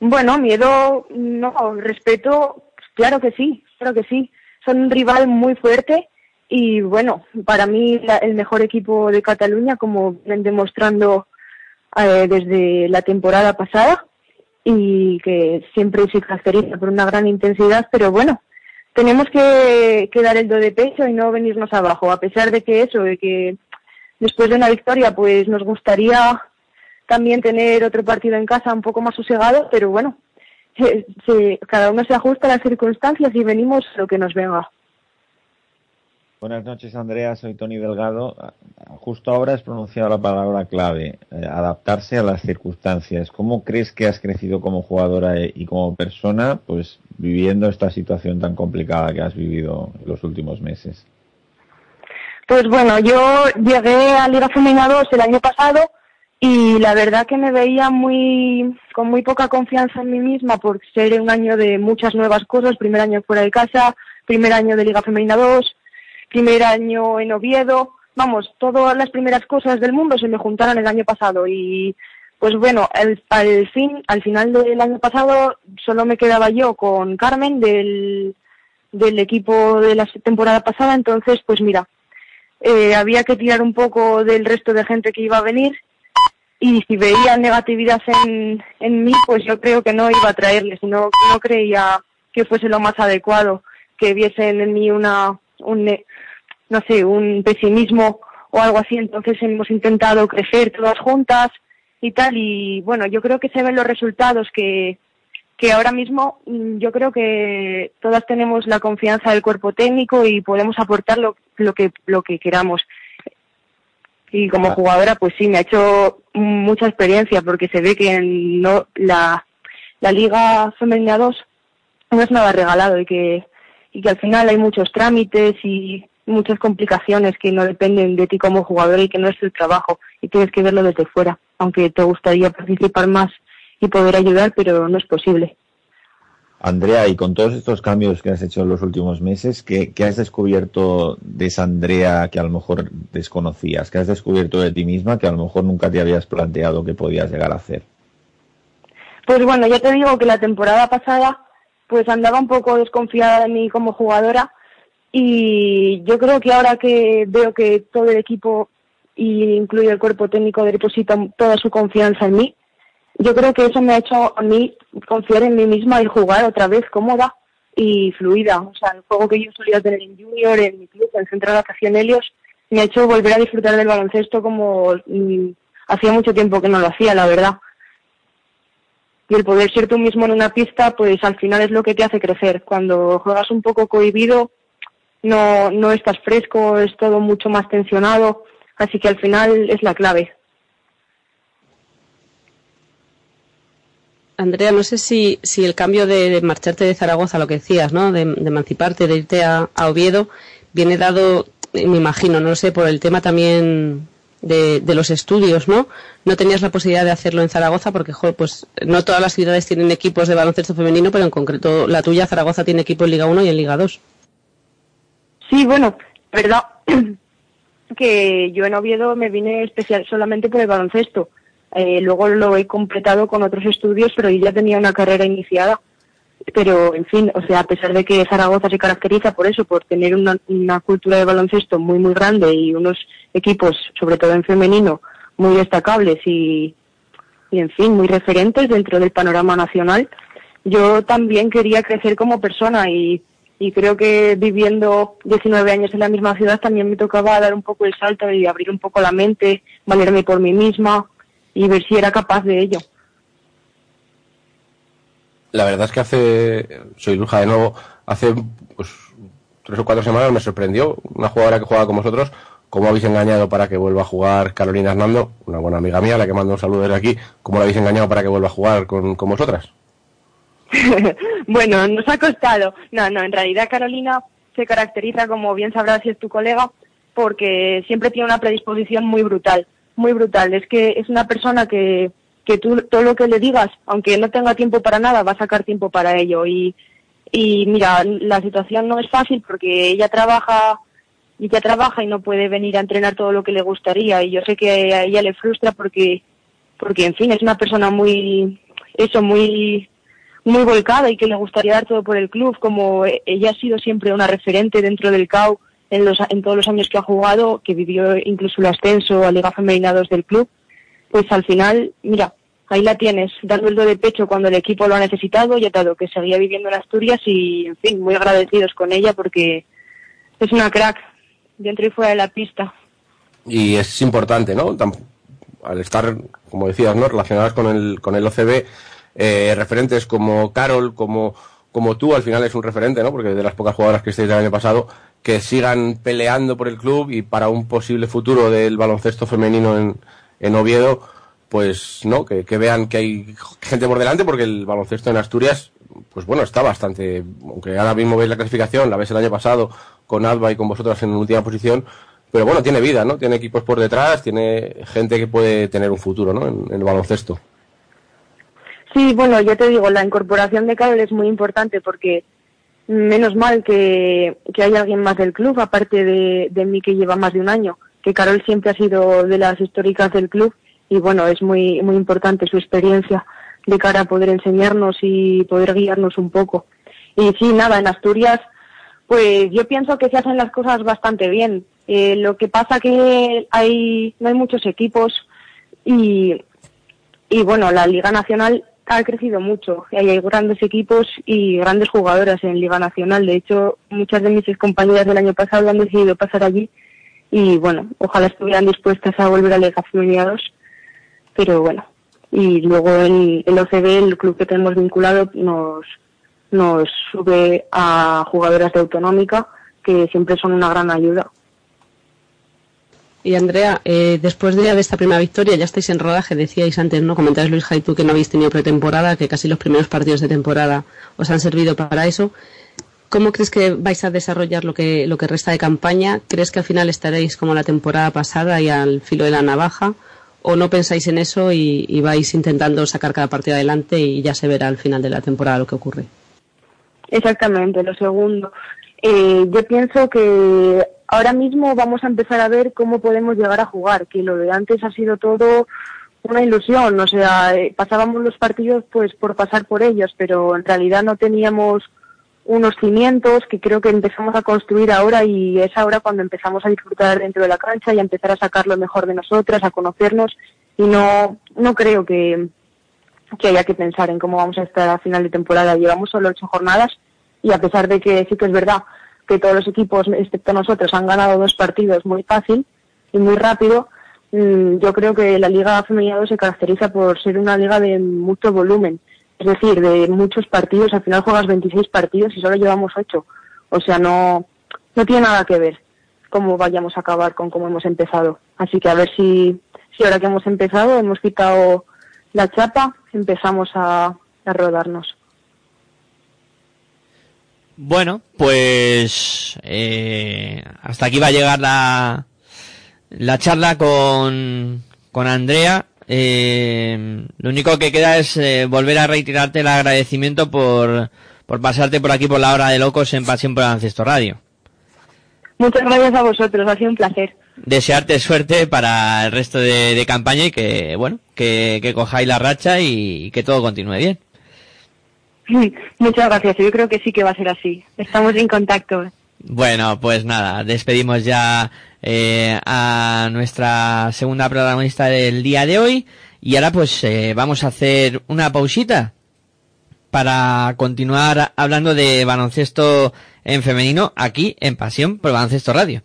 Bueno, miedo, no, respeto, claro que sí, claro que sí. Son un rival muy fuerte y bueno, para mí la- el mejor equipo de Cataluña, como vienen demostrando eh, desde la temporada pasada y que siempre se caracteriza por una gran intensidad, pero bueno, tenemos que, que dar el do de pecho y no venirnos abajo, a pesar de que eso, de que después de una victoria, pues nos gustaría también tener otro partido en casa un poco más sosegado, pero bueno, se- se- cada uno se ajusta a las circunstancias y venimos lo que nos venga. Buenas noches, Andrea. Soy Tony Delgado. Justo ahora has pronunciado la palabra clave, eh, adaptarse a las circunstancias. ¿Cómo crees que has crecido como jugadora e- y como persona, pues viviendo esta situación tan complicada que has vivido los últimos meses? Pues bueno, yo llegué a Liga Femenina 2 el año pasado y la verdad que me veía muy con muy poca confianza en mí misma por ser un año de muchas nuevas cosas, primer año fuera de casa, primer año de Liga Femenina 2, primer año en Oviedo, vamos, todas las primeras cosas del mundo se me juntaron el año pasado y pues bueno, al, al fin, al final del año pasado solo me quedaba yo con Carmen del, del equipo de la temporada pasada, entonces pues mira, eh, había que tirar un poco del resto de gente que iba a venir y si veía negatividad en, en mí, pues yo creo que no iba a traerles, no, no creía que fuese lo más adecuado, que viesen en mí una, un, no sé, un pesimismo o algo así, entonces hemos intentado crecer todas juntas y tal, y bueno, yo creo que se ven los resultados que, que ahora mismo mm, yo creo que todas tenemos la confianza del cuerpo técnico y podemos aportar lo, lo que lo que queramos. Y como Ah. jugadora, pues sí, me ha hecho mucha experiencia porque se ve que no la, la Liga Femenina 2 no es nada regalado y que, y que al final hay muchos trámites y muchas complicaciones que no dependen de ti como jugador y que no es tu trabajo y tienes que verlo desde fuera, aunque te gustaría participar más y poder ayudar, pero no es posible. Andrea, y con todos estos cambios que has hecho en los últimos meses, ¿qué, qué has descubierto de esa Andrea que a lo mejor desconocías? ¿Qué has descubierto de ti misma que a lo mejor nunca te habías planteado que podías llegar a hacer? Pues bueno, ya te digo que la temporada pasada pues andaba un poco desconfiada de mí como jugadora y yo creo que ahora que veo que todo el equipo y incluye el cuerpo técnico deposita toda su confianza en mí, yo creo que eso me ha hecho a mí confiar en mí misma y jugar otra vez cómoda y fluida. O sea, el juego que yo solía tener en Junior, en mi club, en Central Natación Helios, me ha hecho volver a disfrutar del baloncesto como mm, hacía mucho tiempo que no lo hacía, la verdad. Y el poder ser tú mismo en una pista, pues al final es lo que te hace crecer. Cuando juegas un poco cohibido, no, no estás fresco, es todo mucho más tensionado, así que al final es la clave. Andrea, no sé si, si el cambio de, marcharte de Zaragoza, lo que decías, ¿no? De, emanciparte, de irte a, Oviedo, viene dado, me imagino, no lo sé, por el tema también de, de los estudios, ¿no? No tenías la posibilidad de hacerlo en Zaragoza porque, pues no todas las ciudades tienen equipos de baloncesto femenino, pero en concreto la tuya, Zaragoza, tiene equipo en Liga 1 y en Liga 2. Sí, bueno, verdad que yo en Oviedo me vine especial solamente por el baloncesto. Eh, luego lo he completado con otros estudios, pero ya tenía una carrera iniciada. pero en fin, o sea, a pesar de que Zaragoza se caracteriza por eso, por tener una, una cultura de baloncesto muy, muy grande y unos equipos, sobre todo en femenino, muy destacables y, y en fin, muy referentes dentro del panorama nacional, yo también quería crecer como persona y, y creo que viviendo 19 años en la misma ciudad también me tocaba dar un poco el salto y abrir un poco la mente, valerme por mí misma y ver si era capaz de ello. La verdad es que hace, soy Luja de nuevo, hace pues, tres o cuatro semanas me sorprendió una jugadora que juega con vosotros, cómo habéis engañado para que vuelva a jugar Carolina Hernando, una buena amiga mía, a la que mando un saludo desde aquí, cómo la habéis engañado para que vuelva a jugar con, con vosotras. bueno, nos ha costado. No, no, en realidad Carolina se caracteriza, como bien sabrás si es tu colega, porque siempre tiene una predisposición muy brutal, muy brutal. Es que es una persona que, que tú todo lo que le digas, aunque no tenga tiempo para nada, va a sacar tiempo para ello. Y, y mira, la situación no es fácil porque ella trabaja y ella trabaja y no puede venir a entrenar todo lo que le gustaría y yo sé que a ella le frustra porque porque en fin es una persona muy eso muy muy volcada y que le gustaría dar todo por el club como eh, ella ha sido siempre una referente dentro del CAU en los en todos los años que ha jugado que vivió incluso el ascenso a Liga Femenina 2 del club pues al final mira ahí la tienes dando el do de pecho cuando el equipo lo ha necesitado y dado que seguía viviendo en Asturias y en fin muy agradecidos con ella porque es una crack dentro y fuera de la pista. Y es importante, ¿no? Al estar, como decías, ¿no? Relacionadas con el, con el OCB, eh, referentes como Carol, como, como tú, al final es un referente, ¿no? Porque de las pocas jugadoras que estáis del año pasado, que sigan peleando por el club y para un posible futuro del baloncesto femenino en, en Oviedo, pues, ¿no? Que, vean que hay gente por delante, porque el baloncesto en Asturias, pues bueno, está bastante, aunque ahora mismo veis la clasificación, la ves el año pasado con Alba y con vosotras en última posición, pero bueno, tiene vida, ¿no? Tiene equipos por detrás, tiene gente que puede tener un futuro, ¿no? En el baloncesto. Sí, bueno, yo te digo, la incorporación de Carol es muy importante porque menos mal que, que hay alguien más del club, aparte de, de mí que lleva más de un año, que Carol siempre ha sido de las históricas del club y bueno, es muy, muy importante su experiencia de cara a poder enseñarnos y poder guiarnos un poco. Y sí, nada, en Asturias, pues yo pienso que se hacen las cosas bastante bien. Eh, lo que pasa que hay, no hay muchos equipos y, y bueno, la Liga Nacional ha crecido mucho. Hay grandes equipos y grandes jugadoras en Liga Nacional. De hecho, muchas de mis compañeras del año pasado han decidido pasar allí y bueno, ojalá estuvieran dispuestas a volver a Liga Femenina 2. Pero bueno, y luego el, el OCB, el club que tenemos vinculado, nos, nos sube a jugadoras de autonómica que siempre son una gran ayuda. Y Andrea, eh, después de, de esta primera victoria, ya estáis en rodaje, decíais antes, ¿no? Comentabas Luis tú que no habéis tenido pretemporada, que casi los primeros partidos de temporada os han servido para eso. ¿Cómo crees que vais a desarrollar lo que, lo que resta de campaña? ¿Crees que al final estaréis como la temporada pasada y al filo de la navaja? ¿O no pensáis en eso y, y vais intentando sacar cada partido adelante y ya se verá al final de la temporada lo que ocurre? Exactamente, lo segundo. Eh, yo pienso que ahora mismo vamos a empezar a ver cómo podemos llegar a jugar, que lo de antes ha sido todo una ilusión, o sea, eh, pasábamos los partidos pues por pasar por ellos, pero en realidad no teníamos unos cimientos que creo que empezamos a construir ahora y es ahora cuando empezamos a disfrutar dentro de la cancha y a empezar a sacar lo mejor de nosotras, a conocernos y no, no creo que, que haya que pensar en cómo vamos a estar a final de temporada. Llevamos solo ocho jornadas y a pesar de que sí que es verdad que todos los equipos, excepto nosotros, han ganado dos partidos muy fácil y muy rápido, mm, yo creo que la Liga Femenina 2 se caracteriza por ser una liga de mucho volumen. Es decir, de muchos partidos, al final juegas 26 partidos y solo llevamos 8. O sea, no, no tiene nada que ver cómo vayamos a acabar con cómo hemos empezado. Así que a ver si, si ahora que hemos empezado, hemos quitado la chapa, empezamos a, a rodarnos. Bueno, pues eh, hasta aquí va a llegar la, la charla con, con Andrea. Eh, lo único que queda es eh, volver a reiterarte el agradecimiento por, por pasarte por aquí por la hora de locos en Pasión por el Ancesto Radio. Muchas gracias a vosotros, ha sido un placer. Desearte suerte para el resto de, de campaña y que, bueno, que, que cojáis la racha y, y que todo continúe bien. Muchas gracias. Yo creo que sí que va a ser así. Estamos en contacto. Bueno, pues nada, despedimos ya eh, a nuestra segunda protagonista del día de hoy y ahora pues eh, vamos a hacer una pausita para continuar hablando de baloncesto en femenino aquí en Pasión por Baloncesto Radio.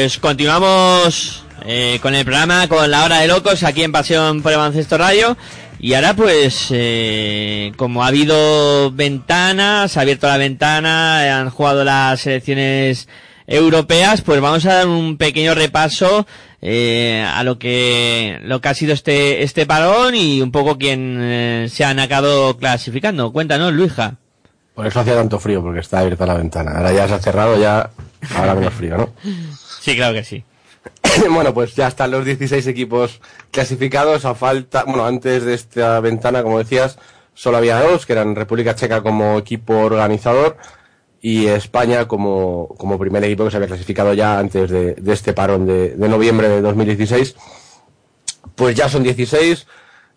Pues continuamos eh, con el programa, con la hora de locos aquí en Pasión por el Baloncesto Radio. Y ahora pues, eh, como ha habido ventanas, ha abierto la ventana, han jugado las selecciones europeas, pues vamos a dar un pequeño repaso eh, a lo que lo que ha sido este este parón y un poco quién eh, se han acabado clasificando. Cuéntanos, Luija. Por eso hacía tanto frío, porque está abierta la ventana. Ahora ya se ha cerrado, ya habrá menos frío, ¿no? Sí, claro que sí. bueno, pues ya están los 16 equipos clasificados. A falta, bueno, antes de esta ventana, como decías, solo había dos, que eran República Checa como equipo organizador y España como, como primer equipo que se había clasificado ya antes de, este parón de, de noviembre de 2016. Pues ya son 16.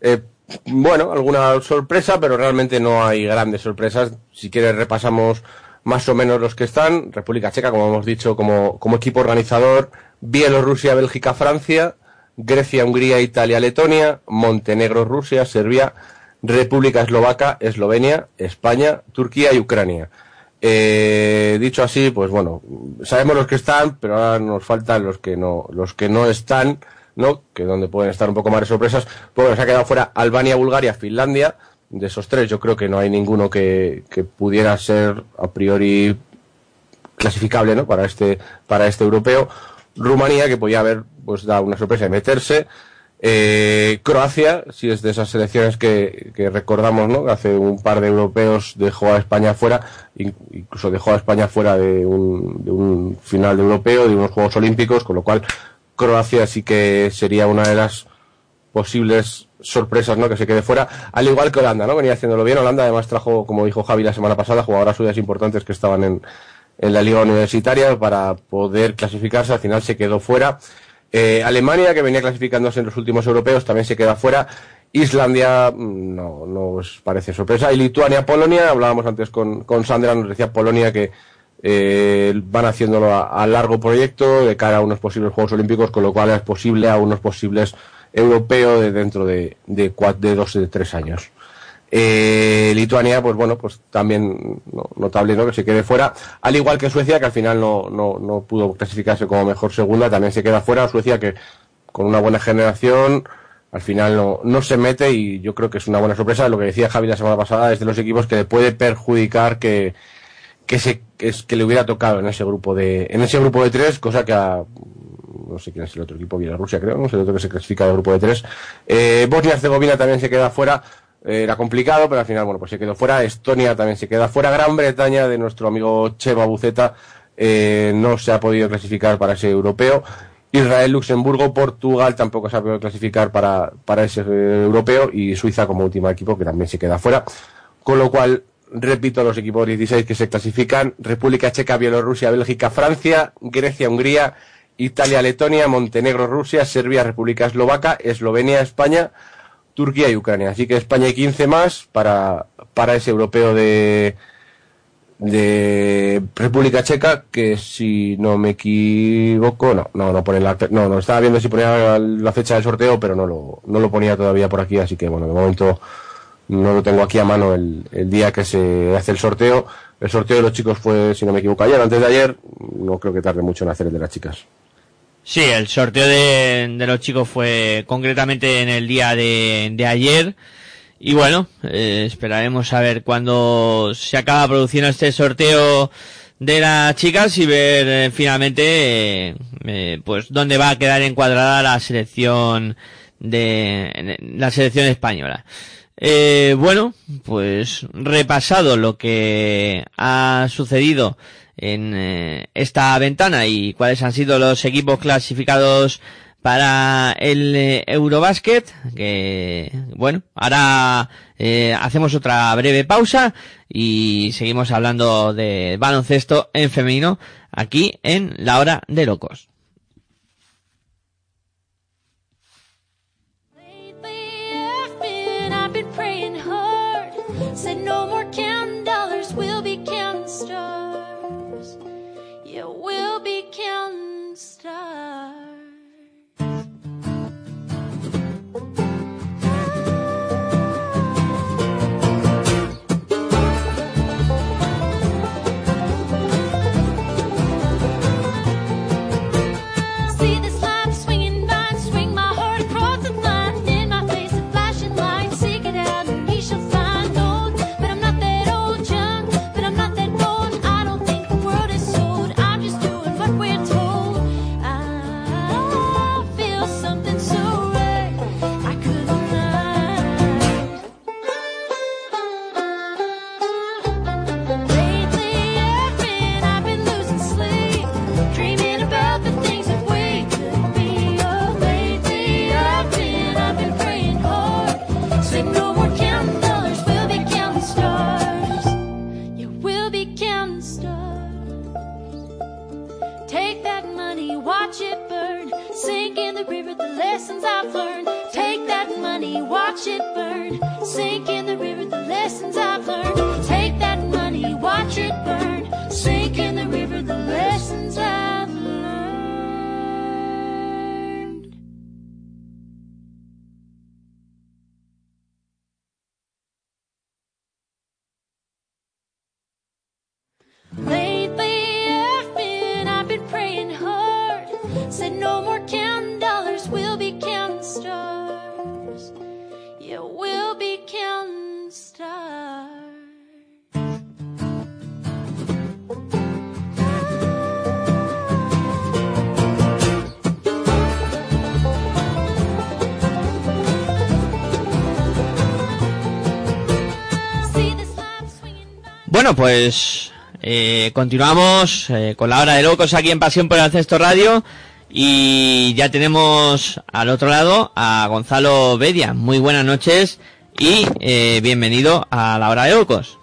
Eh, bueno, alguna sorpresa, pero realmente no hay grandes sorpresas. Si quieres repasamos más o menos los que están. República Checa, como hemos dicho, como, como equipo organizador. Bielorrusia, Bélgica, Francia. Grecia, Hungría, Italia, Letonia. Montenegro, Rusia, Serbia. República Eslovaca, Eslovenia, España, Turquía y Ucrania. Eh, dicho así, pues bueno, sabemos los que están, pero ahora nos faltan los que no, los que no están, ¿no? Que donde pueden estar un poco más de sorpresas. Pues se ha quedado fuera Albania, Bulgaria, Finlandia. De esos tres, yo creo que no hay ninguno que, que pudiera ser a priori clasificable, ¿no? Para este, para este europeo. Rumanía, que podía haber, pues, dado una sorpresa de meterse. Eh, Croacia, si es de esas selecciones que, que recordamos, ¿no? Hace un par de europeos dejó a España fuera, in- incluso dejó a España fuera de un, de un final de europeo, de unos Juegos Olímpicos, con lo cual Croacia sí que sería una de las posibles sorpresas, ¿no? Que se quede fuera, al igual que Holanda, ¿no? Venía haciéndolo bien. Holanda además trajo, como dijo Javi la semana pasada, jugadoras suyas importantes que estaban en, en la liga universitaria para poder clasificarse. Al final se quedó fuera. Eh, Alemania, que venía clasificándose en los últimos europeos, también se queda fuera. Islandia, mm, no, no os parece sorpresa. Y Lituania, Polonia, hablábamos antes con, con Sandra, nos decía Polonia que eh, van haciéndolo a, a largo proyecto de cara a unos posibles Juegos Olímpicos, con lo cual es posible a unos posibles europeos de dentro de, de, de dos de tres años. Eh, Lituania, pues bueno, pues también no- notable ¿no? que se quede fuera, al igual que Suecia, que al final no, no, no pudo clasificarse como mejor segunda, también se queda fuera. Suecia que con una buena generación al final no, no se mete y yo creo que es una buena sorpresa. Lo que decía Javi la semana pasada es de los equipos que le puede perjudicar que, que se es, que le hubiera tocado en ese grupo de en ese grupo de tres, cosa que a no sé quién es el otro equipo, Bielorrusia creo, no sé el otro que se clasifica del grupo de tres. Eh, Bosnia-Herzegovina también se queda fuera, eh, era complicado, pero al final, bueno, pues se quedó fuera. Estonia también se queda fuera. Gran Bretaña, de nuestro amigo Chema Buceta, eh, no se ha podido clasificar para ese europeo. Israel, Luxemburgo, Portugal tampoco se ha podido clasificar para, para ese eh, europeo y Suiza como último equipo que también se queda fuera. Con lo cual, repito, los equipos 16 que se clasifican, República Checa, Bielorrusia, Bélgica, Francia, Grecia, Hungría, Italia, Letonia, Montenegro, Rusia, Serbia, República Eslovaca, Eslovenia, España, Turquía y Ucrania. Así que España hay 15 más para, para ese europeo de, de República Checa, que si no me equivoco, no, no, no pone la, no, no estaba viendo si ponía la fecha del sorteo, pero no lo, no lo ponía todavía por aquí, así que bueno, de momento no lo tengo aquí a mano el, el día que se hace el sorteo. El sorteo de los chicos fue, si no me equivoco, ayer, antes de ayer, no creo que tarde mucho en hacer el de las chicas. Sí, el sorteo de, de los chicos fue concretamente en el día de, de ayer. Y bueno, eh, esperaremos a ver cuándo se acaba produciendo este sorteo de las chicas y ver eh, finalmente eh, pues dónde va a quedar encuadrada la selección de la selección española. Eh, bueno, pues repasado lo que ha sucedido en eh, esta ventana y cuáles han sido los equipos clasificados para el eh, Eurobasket, que bueno, ahora eh, hacemos otra breve pausa y seguimos hablando de baloncesto en femenino aquí en la hora de locos. Bueno, pues eh, continuamos eh, con la hora de locos aquí en Pasión por el Cesto Radio y ya tenemos al otro lado a Gonzalo Bedia. Muy buenas noches y eh, bienvenido a la hora de locos.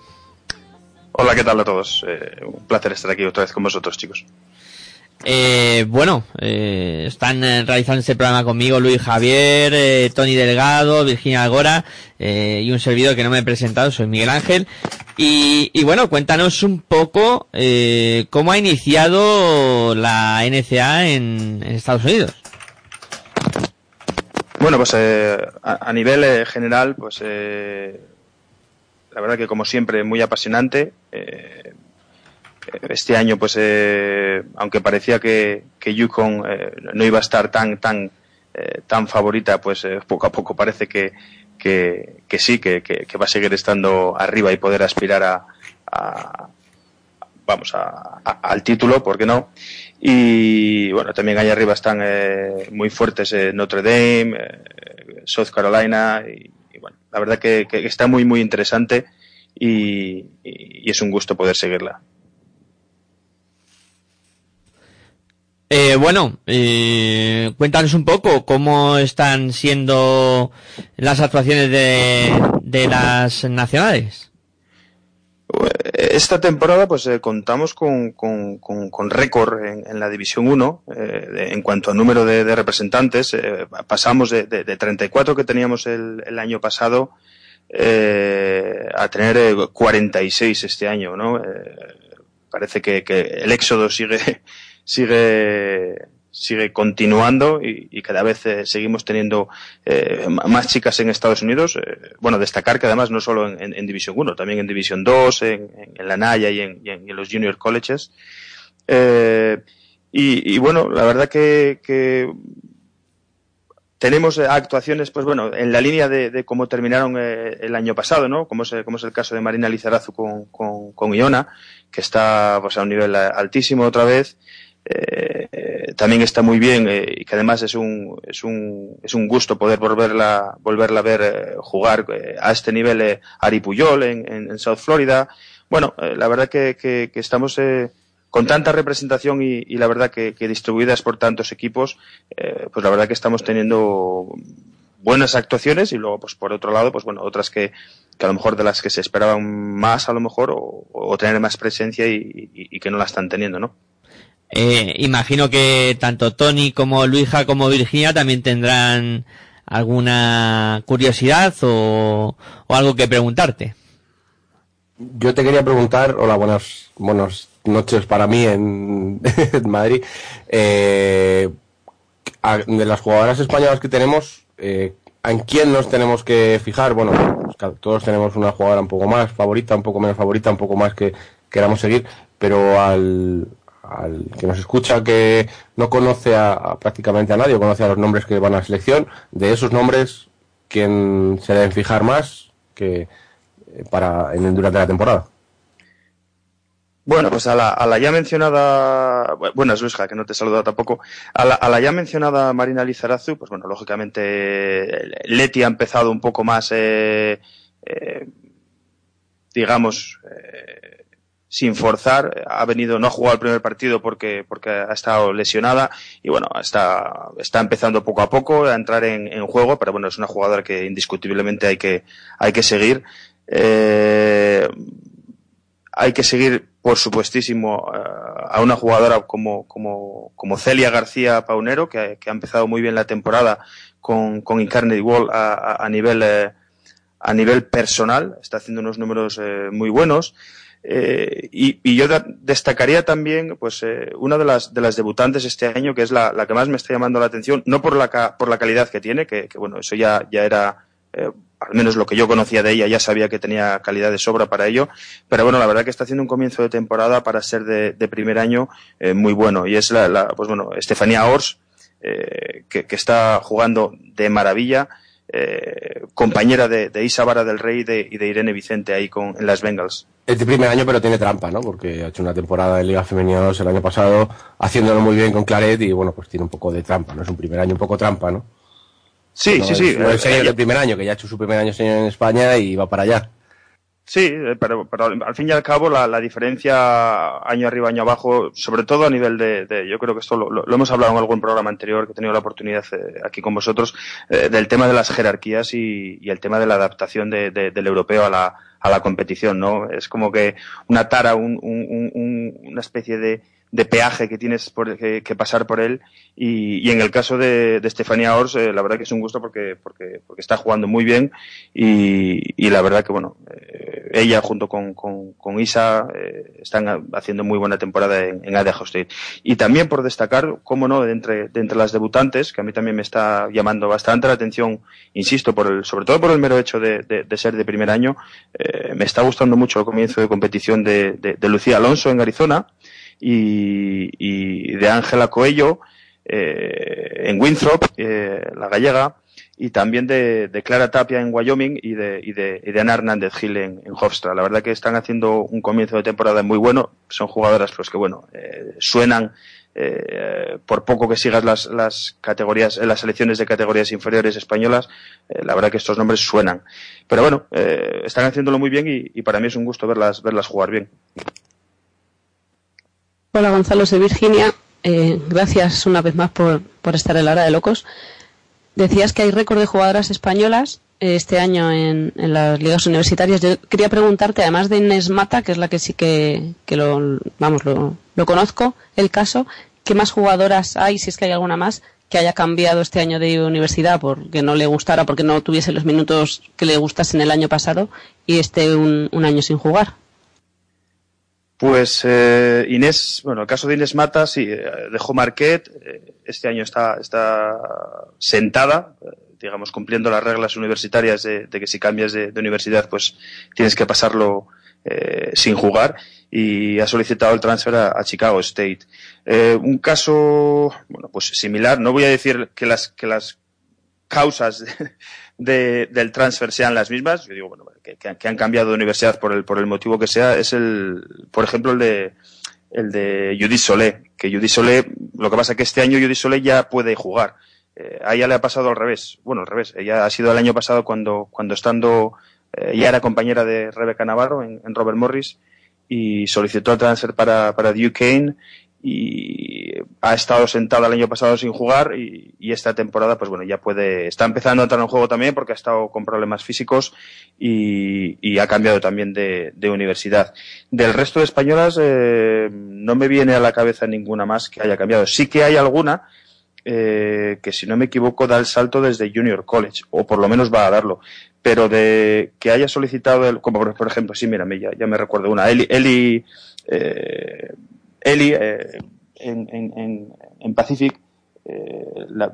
Hola, ¿qué tal a todos? Eh, un placer estar aquí otra vez con vosotros, chicos. Eh, bueno, eh, están eh, realizando este programa conmigo Luis Javier, eh, Tony Delgado, Virginia Algora y un servidor que no me he presentado, soy Miguel Ángel. Y, bueno, cuéntanos un poco cómo ha iniciado la NCA en, Estados Unidos. Bueno, pues a, a nivel general, pues la verdad que como siempre muy apasionante. Eh, este año, pues, eh, aunque parecía que, que Yukon eh, no iba a estar tan tan eh, tan favorita, pues eh, poco a poco parece que, que, sí, que, que, va a seguir estando arriba y poder aspirar a, a- vamos a, al título, ¿por qué no? Y bueno, también allá arriba están eh, muy fuertes Notre Dame, South Carolina y, bueno, la verdad que, está muy muy interesante y es un gusto poder seguirla. Eh, bueno, eh, cuéntanos un poco cómo están siendo las actuaciones de, de las nacionales. Esta temporada pues eh, contamos con, con, con- récord en, la División 1 eh, en cuanto a número de, representantes. eh, pasamos de, de- de 34 que teníamos el, el año pasado eh, a tener eh, 46 este año, ¿no? Eh, parece que el éxodo sigue, sigue, sigue continuando y, y cada vez eh, seguimos teniendo eh, más chicas en Estados Unidos. Eh, bueno, destacar que además no solo en, en- en División 1, también en División 2, en, en- la Naya y en, y en- los Junior Colleges. Eh, y, y bueno, la verdad que, que tenemos actuaciones, pues bueno, en la línea de, de cómo terminaron eh, el año pasado, ¿no? Como es, como es el caso de Marina Lizarazu con, con, con Iona, que está pues, a un nivel altísimo otra vez. Eh, también está muy bien eh, y que además es un, es un, es un gusto poder volverla, volverla a ver eh, jugar eh, a este nivel Ari Puyol en, en, South Florida. Bueno, la verdad que, que, estamos con tanta representación y, y la verdad que, que distribuidas por tantos equipos, pues la verdad que estamos teniendo buenas actuaciones y luego pues por otro lado pues bueno otras que, a lo mejor de las que se esperaban más a lo mejor o, tener más presencia y, y- y que no la están teniendo no Eh, imagino que tanto Tony como Luija como Virginia también tendrán alguna curiosidad o, algo que preguntarte. Yo te quería preguntar, hola, buenas, buenas noches para mí en, Madrid. Eh, de las jugadoras españolas que tenemos, eh, ¿en quién nos tenemos que fijar? Bueno, pues, todos tenemos una jugadora un poco más favorita, un poco menos favorita, un poco más que queramos seguir, pero al, al que nos escucha que no conoce a, prácticamente a nadie, conoce a los nombres que van a la selección, de esos nombres, ¿quién se deben fijar más que eh, para en, durante la temporada? Bueno, pues a la, a la ya mencionada, bu- buenas Luisja, que no te he saludado tampoco, a la, a la ya mencionada Marina Lizarazu, pues bueno, lógicamente eh, Leti ha empezado un poco más, eh, eh, digamos, eh, sin forzar, ha venido, no ha jugado el primer partido porque, porque ha estado lesionada y bueno, está, está empezando poco a poco a entrar en, en juego, pero bueno, es una jugadora que indiscutiblemente hay que, hay que seguir. Eh, hay que seguir, por supuestísimo, eh, a una jugadora como, como, como Celia García Paunero, que, que ha empezado muy bien la temporada con, con Incarnate Wall a, a- a nivel, eh, a nivel personal, está haciendo unos números eh, muy buenos. Eh, y, y yo destacaría también, pues, eh, una de las, de las debutantes este año, que es la, que más me está llamando la atención, no por la, ca- por la calidad que tiene, que, bueno, eso ya, era, eh, al menos lo que yo conocía de ella, ya sabía que tenía calidad de sobra para ello, pero bueno, la verdad que está haciendo un comienzo de temporada para ser de, primer año eh, muy bueno, y es la, pues bueno, Estefanía Ors, que, que está jugando de maravilla, eh, compañera de, de Isa Vara del Rey y de, y de Irene Vicente ahí con, en las Bengals. Es de primer año, pero tiene trampa, ¿no? Porque ha hecho una temporada de Liga Femenina 2 el año pasado, haciéndolo muy bien con Claret y bueno, pues tiene un poco de trampa, ¿no? Es un primer año un poco trampa, ¿no? Sí, No sí, es- sí. No Eh, el primer año, que ya ha hecho su primer año señor en España y va para allá. Sí, eh, pero, pero al fin y al cabo la, la diferencia año arriba, año abajo, sobre todo a nivel de, de- yo creo que esto lo, lo- hemos hablado en algún programa anterior que he tenido la oportunidad eh, aquí con vosotros, eh, del tema de las jerarquías y, y el tema de la adaptación de- de- del europeo a la, a la competición, ¿no? Es como que una tara, un- un- un- una especie de, de peaje que tienes por- que, pasar por él. Y, y en el caso de, de Estefanía Ors, eh, la verdad que es un gusto porque, porque, porque está jugando muy bien. Y, y la verdad que bueno, eh, ella junto con, con, Isa eh, están ha- haciendo muy buena temporada en, en. Y también por destacar, cómo no, de entre, de entre las debutantes, que a mí también me está llamando bastante la atención, insisto, por el, sobre todo por el mero hecho de, de, de ser de primer año, eh, me está gustando mucho el comienzo de competición de, de Lucía Alonso en Arizona y, y de Ángela Coello eh, en Winthrop, eh, la gallega, y también de, de Clara Tapia en Wyoming y de, y de, y de Ana Hernández Gil en, Hofstra. La verdad que están haciendo un comienzo de temporada muy bueno. Son jugadoras pues que bueno, eh, suenan eh, por poco que sigas las, las categorías, eh, las selecciones de categorías inferiores españolas, eh, la verdad que estos nombres suenan. Pero bueno, eh, están haciéndolo muy bien y, y para mí es un gusto verlas, verlas jugar bien. Hola Gonzalo, soy Virginia. Eh, gracias una vez más por, por estar en la hora de locos. Decías que hay récord de jugadoras españolas eh, este año en, en las ligas universitarias. Yo quería preguntarte, además de Inés Mata, que es la que sí que, que lo, vamos, lo, lo conozco, el caso, ¿qué más jugadoras hay, si es que hay alguna más, que haya cambiado este año de universidad porque no le gustara, porque no tuviese los minutos que le gustasen el año pasado y esté un, un año sin jugar. Pues eh, Inés, bueno, el caso de Inés Mata, sí, eh, dejó Marquet, eh, este año está, está sentada, eh, digamos, cumpliendo las reglas universitarias de, que si cambias de, de universidad, pues tienes que pasarlo eh, sin jugar y ha solicitado el transfer a, a Chicago State. Eh, un caso, bueno, pues similar, no voy a decir que las, que las causas de- de- del transfer sean las mismas, yo digo, bueno, que, que han- cambiado de universidad por el, por el motivo que sea, es el, por ejemplo, el de, el de Judith Solé, que Judith Solé, lo que pasa es que este año Judith Solé ya puede jugar. Eh, a ella le ha pasado al revés, bueno, al revés, ella ha sido el año pasado cuando, cuando estando, eh, ya era compañera de Rebeca Navarro en, en Robert Morris y solicitó el transfer para, para Duquesne y ha estado sentada el año pasado sin jugar y, esta temporada pues bueno ya puede está empezando a entrar en juego también porque ha estado con problemas físicos y, ha cambiado también de, universidad. Del resto de españolas eh, no me viene a la cabeza ninguna más que haya cambiado. Sí que hay alguna eh, que si no me equivoco da el salto desde Junior College o por lo menos va a darlo. Pero de que haya solicitado el, como por, ejemplo sí mira ya, ya me recuerdo una Eli, Eli eh, eh, en, en, en, en Pacific, eh, la-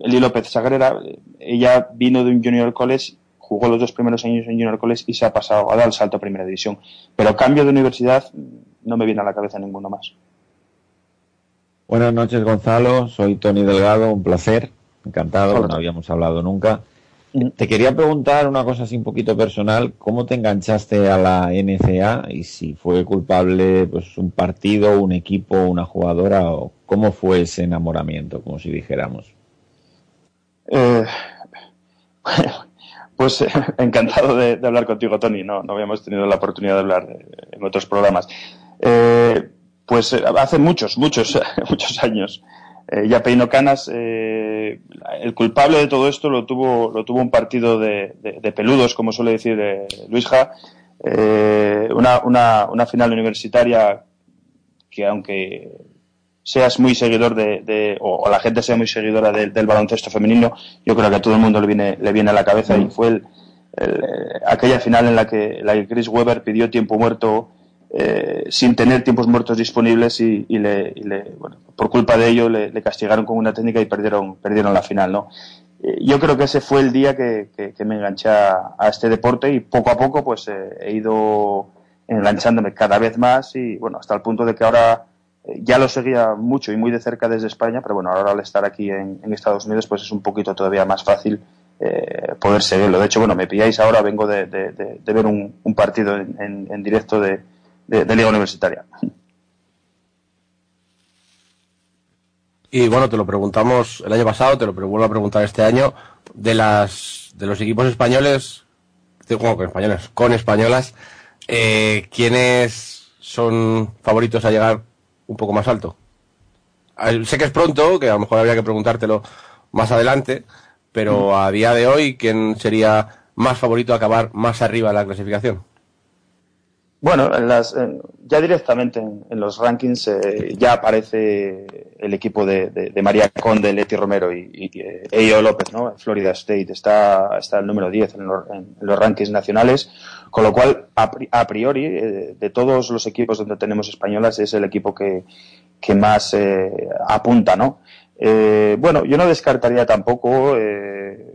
Eli López Sagrera, ella vino de un Junior College, jugó los dos primeros años en Junior College y se ha pasado, ha dado el salto a Primera División. Pero cambio de universidad no me viene a la cabeza ninguno más. Buenas noches, Gonzalo. Soy Tony Delgado. Un placer. Encantado. No habíamos hablado nunca. Te quería preguntar una cosa así un poquito personal. ¿Cómo te enganchaste a la NCA y si fue culpable pues un partido, un equipo, una jugadora o cómo fue ese enamoramiento, como si dijéramos? Eh, pues eh, encantado de, hablar contigo, Tony. No, no habíamos tenido la oportunidad de hablar eh, en otros programas. Eh, pues eh, hace muchos, muchos, muchos años. Eh, ya Peino Canas, eh, el culpable de todo esto lo tuvo, lo tuvo un partido de, de- de peludos, como suele decir eh, Luis Ja, eh, una, una, una final universitaria que aunque seas muy seguidor de, de- o, o la gente sea muy seguidora del- baloncesto femenino, yo creo que a todo el mundo le viene, le viene a la cabeza y fue el- el, aquella final en la que, la que Chris Webber pidió tiempo muerto eh, sin tener tiempos muertos disponibles y, y le, y le- bueno, por culpa de ello le, castigaron con una técnica y perdieron, perdieron la final, ¿no? Eh, Yo creo que ese fue el día que, que- me enganché a, este deporte y poco a poco pues eh, he ido enganchándome cada vez más y bueno, hasta el punto de que ahora eh, ya lo seguía mucho y muy de cerca desde España, pero bueno, ahora al estar aquí en, Estados Unidos pues es un poquito todavía más fácil eh, poder seguirlo. De hecho, bueno, me pilláis ahora, vengo de, ver un, partido en- en directo de, de- Liga Universitaria. Y bueno, te lo preguntamos el año pasado, te lo vuelvo a preguntar este año, de las de los equipos españoles, bueno, con españoles, con españolas, eh, ¿quiénes son favoritos a llegar un poco más alto? Ah, Sé que es pronto, que a lo mejor habría que preguntártelo más adelante, pero a día de hoy, ¿quién sería más favorito a acabar más arriba en la clasificación? Bueno, en las, en- ya directamente en, los rankings eh, ya aparece el equipo de, de- María Conde, Leti Romero y, y, eh, López, ¿no? Florida State está, está el número 10 en en los rankings nacionales, con lo cual, a, a priori, eh, de todos los equipos donde tenemos españolas, es el equipo que, que más eh, apunta, ¿no? Bueno, yo no descartaría tampoco eh,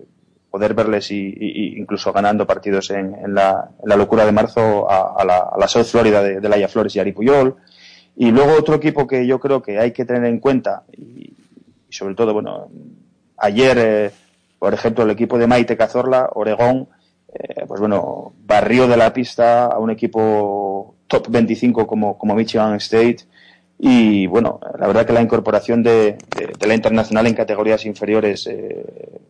poder verles y, y- incluso ganando partidos en, en la, locura de marzo a, a la, a la South Florida de, de Laia Flores y Ari Puyol. Y luego otro equipo que yo creo que hay que tener en cuenta, y, sobre todo, bueno, ayer, eh, por ejemplo, el equipo de Maite Cazorla, Oregón, eh, pues bueno, barrió de la pista a un equipo top 25 como, como Michigan State. Y bueno, la verdad que la incorporación de, de- de la internacional en categorías inferiores eh,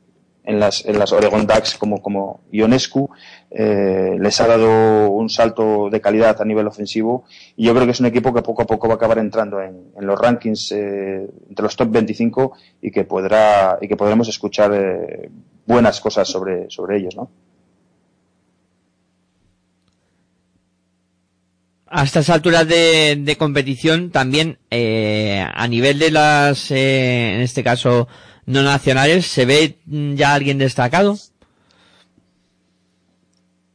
en las, en las Oregon Ducks como, como Ionescu eh, les ha dado un salto de calidad a nivel ofensivo y yo creo que es un equipo que poco a poco va a acabar entrando en, los rankings eh, entre los top 25 y que podrá y que podremos escuchar eh, buenas cosas sobre, sobre ellos, ¿no? A estas alturas de, competición también a nivel de las, en este caso no nacionales, ¿se ve mm, ya alguien destacado?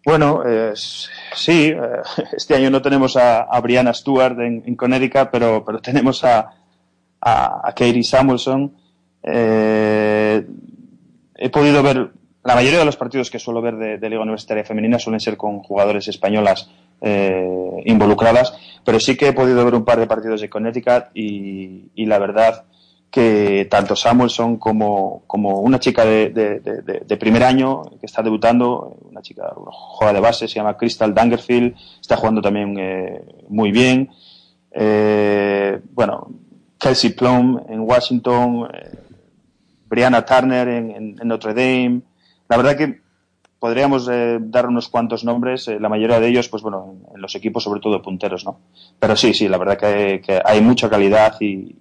Bueno, eh, sí, eh, este año no tenemos a, Brianna Stewart en, Connecticut, pero, tenemos a, a, Katie Samuelson. Eh, he podido ver, la mayoría de los partidos que suelo ver de, Liga Universitaria Femenina suelen ser con jugadores españolas eh, involucradas, pero sí que he podido ver un par de partidos de Connecticut y la verdad que tanto Samuelson como, como una chica de, de- primer año que está debutando, una chica juega de base, se llama Crystal Dangerfield, está jugando también eh, muy bien. Eh, bueno, Kelsey Plum en Washington, eh, Brianna Turner en, Notre Dame. La verdad que podríamos eh, dar unos cuantos nombres, eh, la mayoría de ellos, pues bueno, en, los equipos sobre todo punteros, ¿no? Pero sí, sí, la verdad que hay mucha calidad y,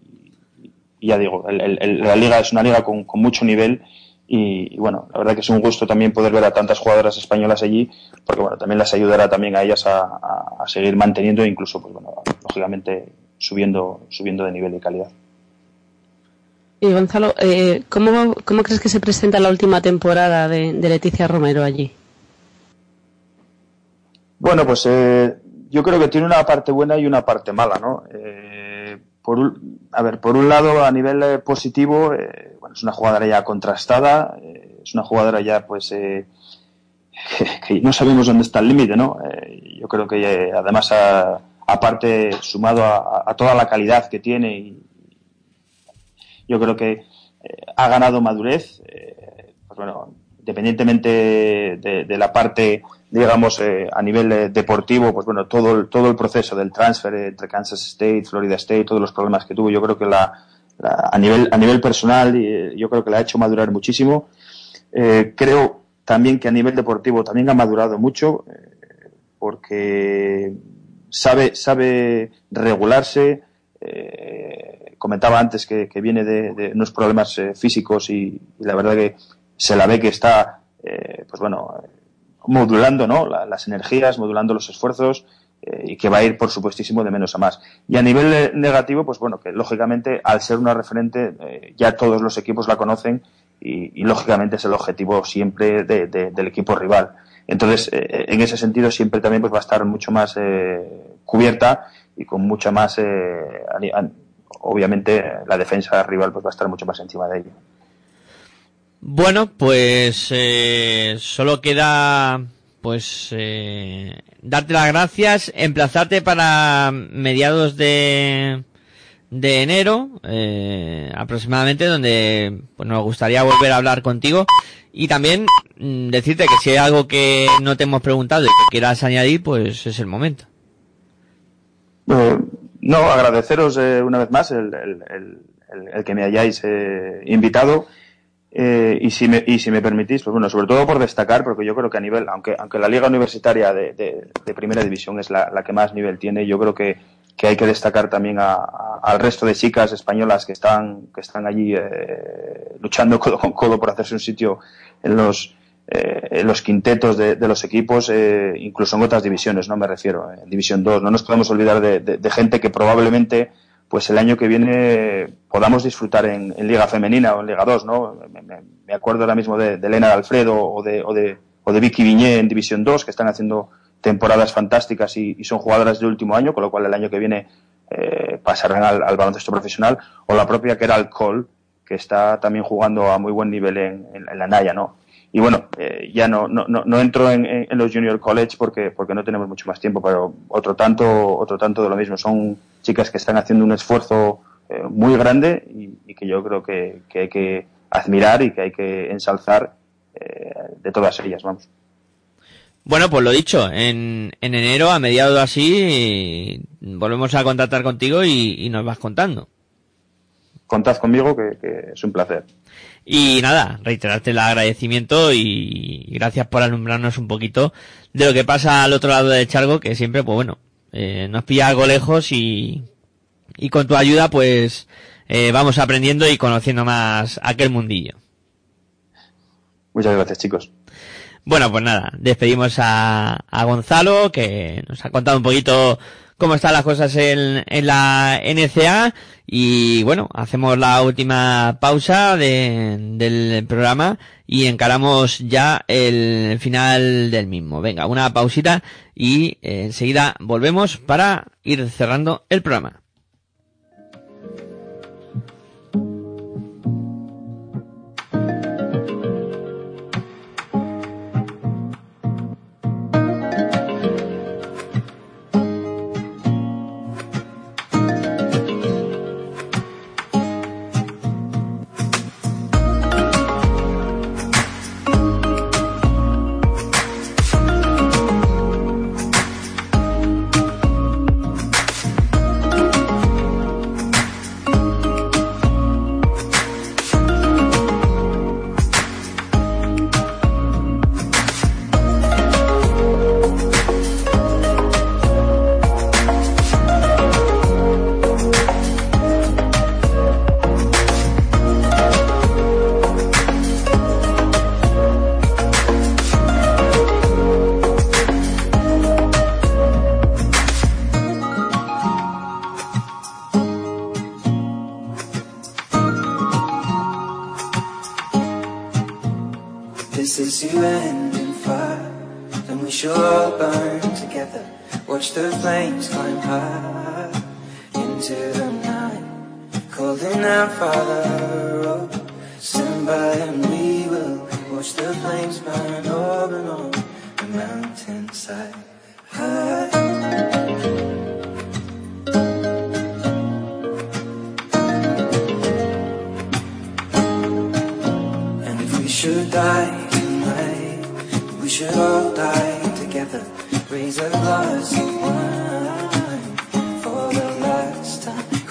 y ya digo, el- la liga es una liga con, con mucho nivel y, y, bueno, la verdad que es un gusto también poder ver a tantas jugadoras españolas allí, porque bueno, también les ayudará también a ellas a, a- a seguir manteniendo e incluso, pues bueno, lógicamente subiendo, subiendo de nivel y calidad. Y Gonzalo, eh, ¿cómo, ¿cómo crees que se presenta la última temporada de, de Leticia Romero allí? Bueno, pues eh, yo creo que tiene una parte buena y una parte mala, ¿no? Eh, por un, a ver, por un lado, a nivel eh, positivo, eh, bueno, es una jugadora ya contrastada, eh, es una jugadora ya, pues, eh, que, no sabemos dónde está el límite, ¿no? Eh, yo creo que además, aparte, sumado a, toda la calidad que tiene, y yo creo que ha ganado madurez, pues bueno, independientemente de, la parte, digamos, eh, a nivel eh, deportivo, pues bueno, todo el, todo el proceso del transfer entre Kansas State, Florida State, todos los problemas que tuvo, yo creo que la, a nivel a nivel personal, eh, yo creo que la ha hecho madurar muchísimo. Creo también que a nivel deportivo también ha madurado mucho, porque sabe sabe regularse. comentaba antes que, viene de, unos problemas físicos y la verdad que se la ve que está, eh, pues bueno, modulando ¿no? La- las energías, modulando los esfuerzos eh, y que va a ir, por supuestísimo, de menos a más. Y a nivel negativo, pues bueno, que lógicamente al ser una referente eh, ya todos los equipos la conocen y, lógicamente es el objetivo siempre de- de- del equipo rival. Entonces, eh, en ese sentido siempre también pues va a estar mucho más eh, cubierta y con mucha más, obviamente la defensa rival pues va a estar mucho más encima de ella. Bueno, pues eh, solo queda pues eh, darte las gracias, emplazarte para mediados de, de enero eh, aproximadamente donde pues, nos gustaría volver a hablar contigo y también mm, decirte que si hay algo que no te hemos preguntado y que quieras añadir pues es el momento. Eh, no, agradeceros eh, una vez más el, el- el- el- que me hayáis invitado. Eh, y, si me, y si me permitís, pues bueno, sobre todo por destacar, porque yo creo que a nivel, aunque, aunque la liga universitaria de, de- de primera división es la, la que más nivel tiene, yo creo que, que hay que destacar también a- al resto de chicas españolas que están, que están allí eh, luchando codo con codo por hacerse un sitio en los, eh, en los quintetos de, de los equipos, eh, incluso en otras divisiones, no me refiero, en División 2. No nos podemos olvidar de- de gente que probablemente pues el año que viene podamos disfrutar en, Liga Femenina o en Liga 2, ¿no? Me, acuerdo ahora mismo de, Elena de Alfredo o de, o de, o de Vicky Viñé en División 2, que están haciendo temporadas fantásticas y, son jugadoras de último año, con lo cual el año que viene eh, pasarán al, al baloncesto profesional, o la propia Keral Cole, que está también jugando a muy buen nivel en- en la Naya, ¿no? Y bueno, eh, ya no, no, no, no entro en, en- en los Junior College porque, porque no tenemos mucho más tiempo, pero otro tanto, otro tanto de lo mismo. Son chicas que están haciendo un esfuerzo eh, muy grande y, y que yo creo que, que hay que admirar y que hay que ensalzar eh, de todas ellas, vamos. Bueno, pues lo dicho, en, en enero, a mediados así, volvemos a contactar contigo y, y nos vas contando. Contad conmigo que, que es un placer. Y nada, reiterarte el agradecimiento y gracias por alumbrarnos un poquito de lo que pasa al otro lado del charco, que siempre, pues bueno, eh, nos pilla algo lejos y, y con tu ayuda, pues eh, vamos aprendiendo y conociendo más aquel mundillo. Muchas gracias, chicos. Bueno, pues nada, despedimos a, a Gonzalo, que nos ha contado un poquito cómo están las cosas en, en la NCA y bueno, hacemos la última pausa de- del programa y encaramos ya el final del mismo. Venga, una pausita y eh, enseguida volvemos para ir cerrando el programa.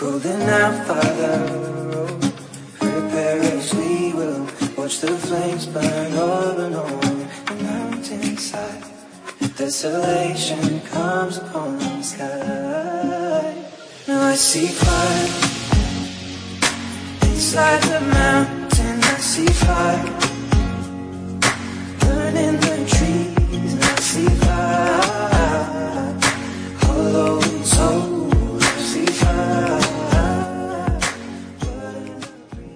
Holding out, oh, prepare as we will. Watch the flames burn up and on the mountainside. Desolation comes upon the sky. Now I see fire inside the mountain. I see fire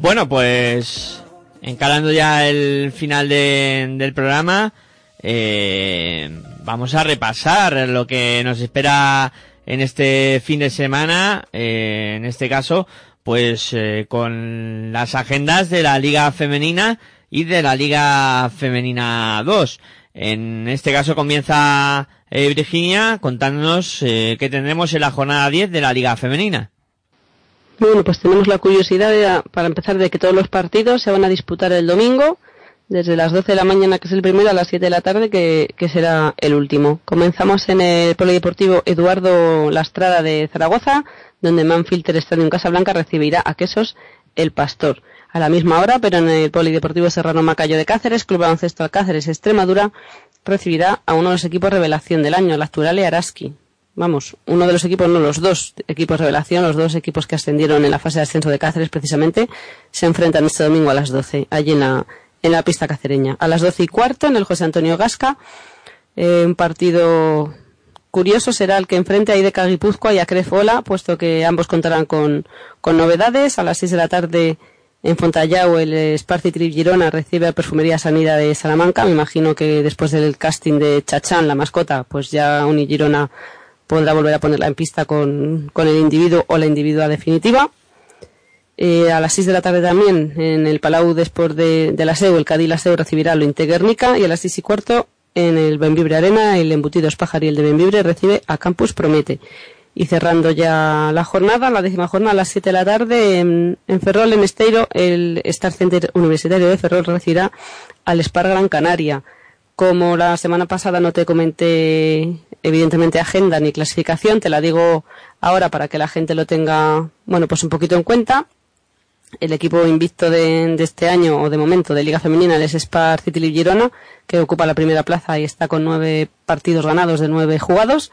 Bueno, pues encarando ya el final de- del programa, eh, vamos a repasar lo que nos espera en este fin de semana, eh, en este caso, pues eh, con las agendas de la Liga Femenina y de la Liga Femenina 2. En este caso comienza eh, Virginia contándonos eh, qué tendremos en la jornada 10 de la Liga Femenina. Bueno, pues tenemos la curiosidad de- para empezar de que todos los partidos se van a disputar el domingo, desde las 12 de la mañana, que es el primero, a las 7 de la tarde, que, que será el último. Comenzamos en el Polideportivo Eduardo Lastrada de Zaragoza, donde Manfilter Stadium Casablanca recibirá a Quesos el Pastor. A la misma hora, pero en el Polideportivo Serrano Macayo de Cáceres, Club Baloncesto Alcáceres Extremadura, recibirá a uno de los equipos revelación del año, la Actual Araski. Vamos, uno de los equipos, no los dos equipos revelación, los dos equipos que ascendieron en la fase de ascenso de Cáceres precisamente, se enfrentan este domingo a las 12, allí en la, en la pista cacereña. A las 12 y cuarto, en el José Antonio Gasca, eh, un partido curioso será el que enfrente a Ideca Guipúzcoa y a Crefola, puesto que ambos contarán con, con novedades. A las 6 de la tarde en Fontallao el Esparci Trip Girona recibe a Perfumería Sanidad de Salamanca. Me imagino que después del casting de Chachán, la mascota, pues ya Uni Girona podrá volver a ponerla en pista con, con el individuo o la individua definitiva. Eh, a las 6 de la tarde también en el Palau de Sport de, de la SEU, el Cádiz la SEU recibirá lo Guernica y a las 6 y cuarto en el Benvibre Arena el embutido Espájar y el de Benvibre recibe a Campus Promete. Y cerrando ya la jornada, la décima jornada, a las 7 de la tarde en, en Ferrol, en Esteiro, el Star Center Universitario de Ferrol recibirá al Spar Gran Canaria. Como la semana pasada no te comenté evidentemente agenda ni clasificación, te la digo ahora para que la gente lo tenga, bueno, pues un poquito en cuenta. El equipo invicto de, de este año o de momento de Liga Femenina es Spar City Girona, que ocupa la primera plaza y está con nueve partidos ganados de nueve jugados.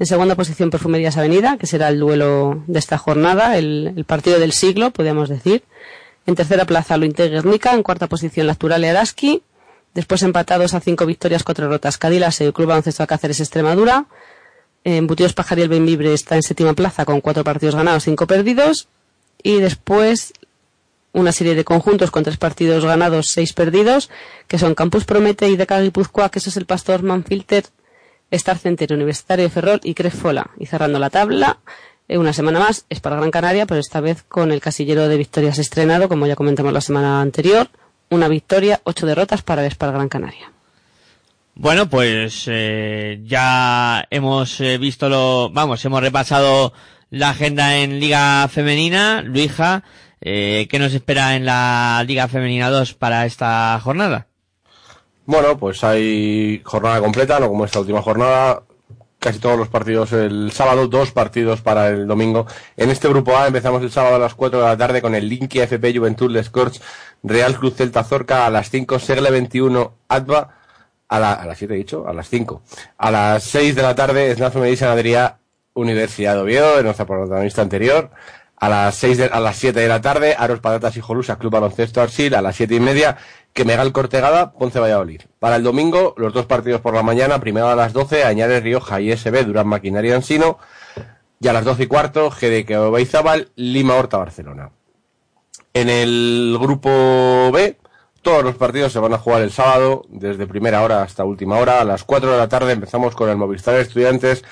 En segunda posición Perfumerías Avenida, que será el duelo de esta jornada, el, partido del siglo, podríamos decir. En tercera plaza lo Guernica, en cuarta posición la Actual Araski, Después empatados a cinco victorias, cuatro derrotas. Cadilas, el Club Baloncesto Cáceres Extremadura. Embutidos Pajar y el está en séptima plaza con cuatro partidos ganados, cinco perdidos. Y después una serie de conjuntos con tres partidos ganados, seis perdidos, que son Campus Promete y Deca Guipúzcoa, que eso es el Pastor Manfilter, Star Center, Universitario de Ferrol y Cresfola. Y cerrando la tabla, eh, una semana más, es para Gran Canaria, pero esta vez con el casillero de victorias estrenado, como ya comentamos la semana anterior. Una victoria, ocho derrotas para el Spar Gran Canaria. Bueno, pues eh, ya hemos eh, visto lo, vamos, hemos repasado la agenda en Liga Femenina. Luija, eh, ¿qué nos espera en la Liga Femenina 2 para esta jornada? Bueno, pues hay jornada completa, no como esta última jornada. Casi todos los partidos el sábado, dos partidos para el domingo. En este grupo A empezamos el sábado a las 4 de la tarde con el Linky FP Juventud Les Corts, Real Cruz Celta Zorca a las 5, Segle 21 Adva a, la- a las 7 he dicho, a las 5. A las 6 de la tarde Snaf Medisa Adrià Universidad de Oviedo, de nuestra protagonista anterior. A las 6 de, a las 7 de la tarde, Aros Patatas y Jolusa, Club Baloncesto Arsil, a las 7 y media, Quemegal Cortegada, Ponce Valladolid. Para el domingo, los dos partidos por la mañana, primero a las 12, Añares Rioja y SB, Durán Maquinaria Ansino, y a las 12 y cuarto, GDK Obeizábal, Lima Horta Barcelona. En el grupo B, todos los partidos se van a jugar el sábado, desde primera hora hasta última hora. A las 4 de la tarde empezamos con el Movistar Estudiantes,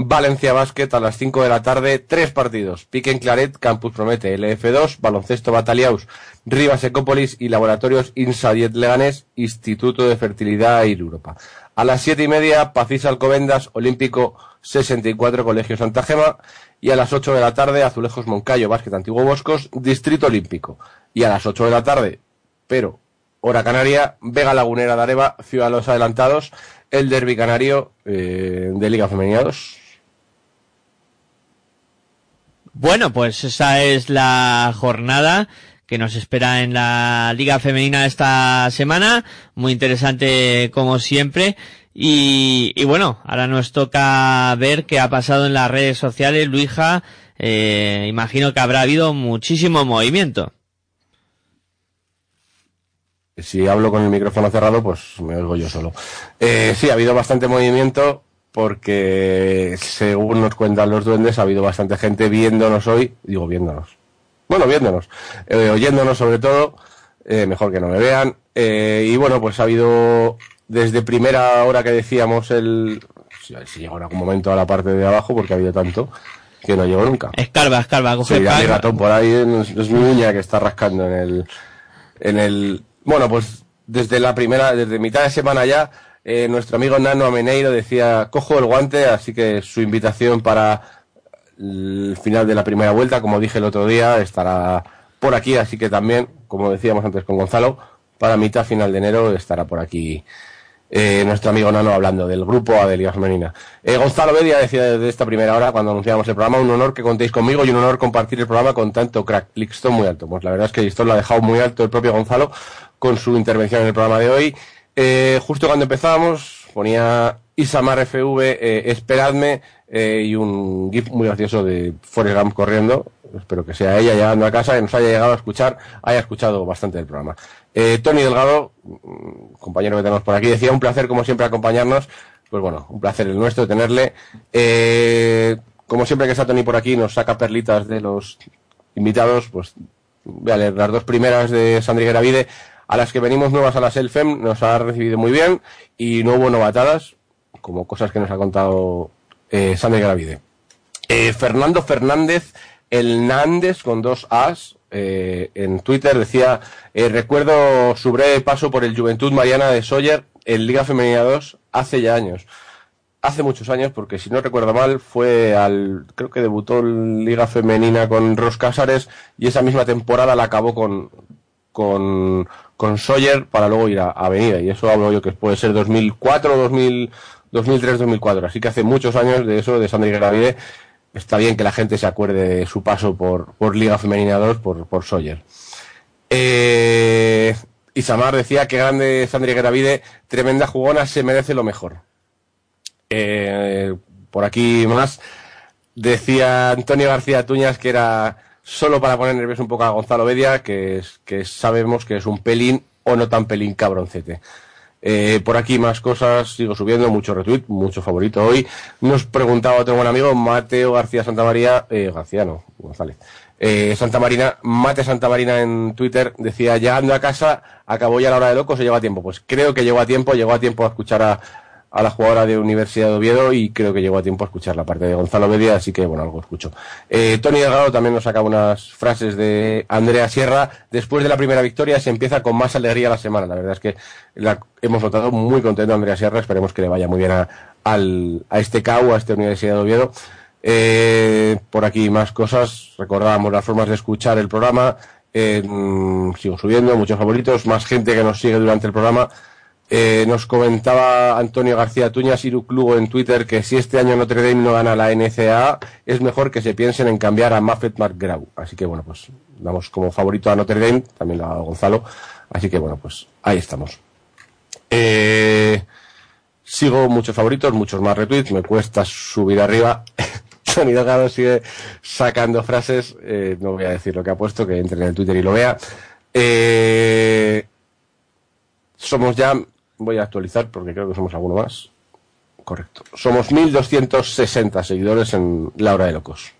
Valencia Basket a las 5 de la tarde, tres partidos. Pique en Claret, Campus Promete, LF2, Baloncesto Bataliaus, Rivas Ecópolis y Laboratorios Insadiet Leganés, Instituto de Fertilidad y Europa. A las siete y media, Pacís Alcobendas, Olímpico 64, Colegio Santa Gema. Y a las 8 de la tarde, Azulejos Moncayo, Básquet Antiguo Boscos, Distrito Olímpico. Y a las 8 de la tarde, pero hora canaria, Vega Lagunera de Areva, los Adelantados, el derbi canario eh, de Liga Femenina 2. Bueno, pues esa es la jornada que nos espera en la Liga Femenina esta semana. Muy interesante como siempre. Y, bueno, ahora nos toca ver qué ha pasado en las redes sociales. Luija, eh, imagino que habrá habido muchísimo movimiento. Si hablo con el micrófono cerrado, pues me oigo yo solo. Eh, sí, ha habido bastante movimiento porque, según nos cuentan los duendes, ha habido bastante gente viéndonos hoy. Digo, viéndonos. Bueno, viéndonos. eh, oyéndonos sobre todo. eh, mejor que no me vean. Eh, y bueno, pues ha habido desde primera hora que decíamos el... Si, si llegó en algún momento a la parte de abajo, porque ha habido tanto que no llegó nunca. Escarba, escarba, coge Sí, ya ratón por ahí, es, es mi uña que está rascando en el, en el, bueno, pues desde la primera, desde mitad de semana ya, eh, nuestro amigo Nano Ameneiro decía, cojo el guante, así que su invitación para el final de la primera vuelta, como dije el otro día, estará por aquí, así que también, como decíamos antes con Gonzalo, para mitad final de enero estará por aquí eh, nuestro amigo Nano hablando del grupo A de Liga Femenina. Eh, Gonzalo Bedia decía desde esta primera hora, cuando anunciábamos el programa, un honor que contéis conmigo y un honor compartir el programa con tanto crack. Lixton muy alto. Pues la verdad es que Lixton lo ha dejado muy alto el propio Gonzalo con su intervención en el programa de hoy. Eh, justo cuando empezábamos, ponía Isamar FV, eh, esperadme, eh, y un GIF muy gracioso de Forrest Gump corriendo. Espero que sea ella llegando a casa y nos haya llegado a escuchar, haya escuchado bastante del programa. Eh, Tony Delgado, mm, compañero que tenemos por aquí, decía un placer como siempre acompañarnos. Pues bueno, un placer el nuestro tenerle. Como siempre que está Tony por aquí nos saca perlitas de los invitados, pues voy leer las dos primeras de Sandri Gravide, a las que venimos nuevas a la Selfem, nos ha recibido muy bien y no hubo novatadas, como cosas que nos ha contado eh, Sandri Gravide. Eh, Fernando Fernández, el Nández con dos As, eh, en Twitter decía, eh, recuerdo su breve paso por el Juventud Mariana de Sawyer en Liga Femenina 2 hace ya años. Hace muchos años, porque si no recuerdo mal, fue al, creo que debutó en Liga Femenina con Ros Cázares y esa misma temporada la acabó con, con, con Sawyer para luego ir a, Avenida. Y eso hablo yo que puede ser 2004, 2000, 2003, 2004. Así que hace muchos años de eso, de Sandri Gravide. Está bien que la gente se acuerde de su paso por, por Liga Femenina 2, por, por Sawyer. Eh, Isamar decía que grande Sandri Gravide, tremenda jugona, se merece lo mejor. Eh, por aquí más decía Antonio García Tuñas que era solo para poner nervioso un poco a Gonzalo Bedia, que, es, que sabemos que es un pelín o no tan pelín cabroncete. Eh, por aquí más cosas, sigo subiendo, mucho retweet, mucho favorito hoy. Nos preguntaba otro buen amigo, Mateo García Santa María, eh, García no, González. Eh, Santa Marina, Mate Santa Marina en Twitter, decía, llegando a casa, acabó ya la hora de locos o llegó a tiempo. Pues creo que llegó a tiempo, llegó a tiempo a escuchar a, a la jugadora de Universidad de Oviedo y creo que llegó a tiempo a escuchar la parte de Gonzalo Bedia, así que bueno, algo escucho. Eh, Tony Delgado también nos saca unas frases de Andrea Sierra. Después de la primera victoria se empieza con más alegría la semana. La verdad es que la hemos notado muy contento Andrea Sierra. Esperemos que le vaya muy bien a, al, a este CAU, a esta Universidad de Oviedo. Eh, por aquí más cosas. Recordábamos las formas de escuchar el programa. Eh, mm, sigo subiendo, muchos favoritos, más gente que nos sigue durante el programa. Eh, nos comentaba Antonio García Tuñas, Iruclugo en Twitter, que si este año Notre Dame no gana la NCAA, es mejor que se piensen en cambiar a Muffet McGraw. Así que bueno, pues damos como favorito a Notre Dame, también a Gonzalo. Así que bueno, pues ahí estamos. Eh, sigo muchos favoritos, muchos más retweets, me cuesta subir arriba. Tony Delgado sigue sacando frases, eh, no voy a decir lo que ha puesto, que entre en el Twitter y lo vea. Somos ya, voy a actualizar porque creo que somos alguno más. Correcto. Somos 1260 seguidores en La Hora de Locos.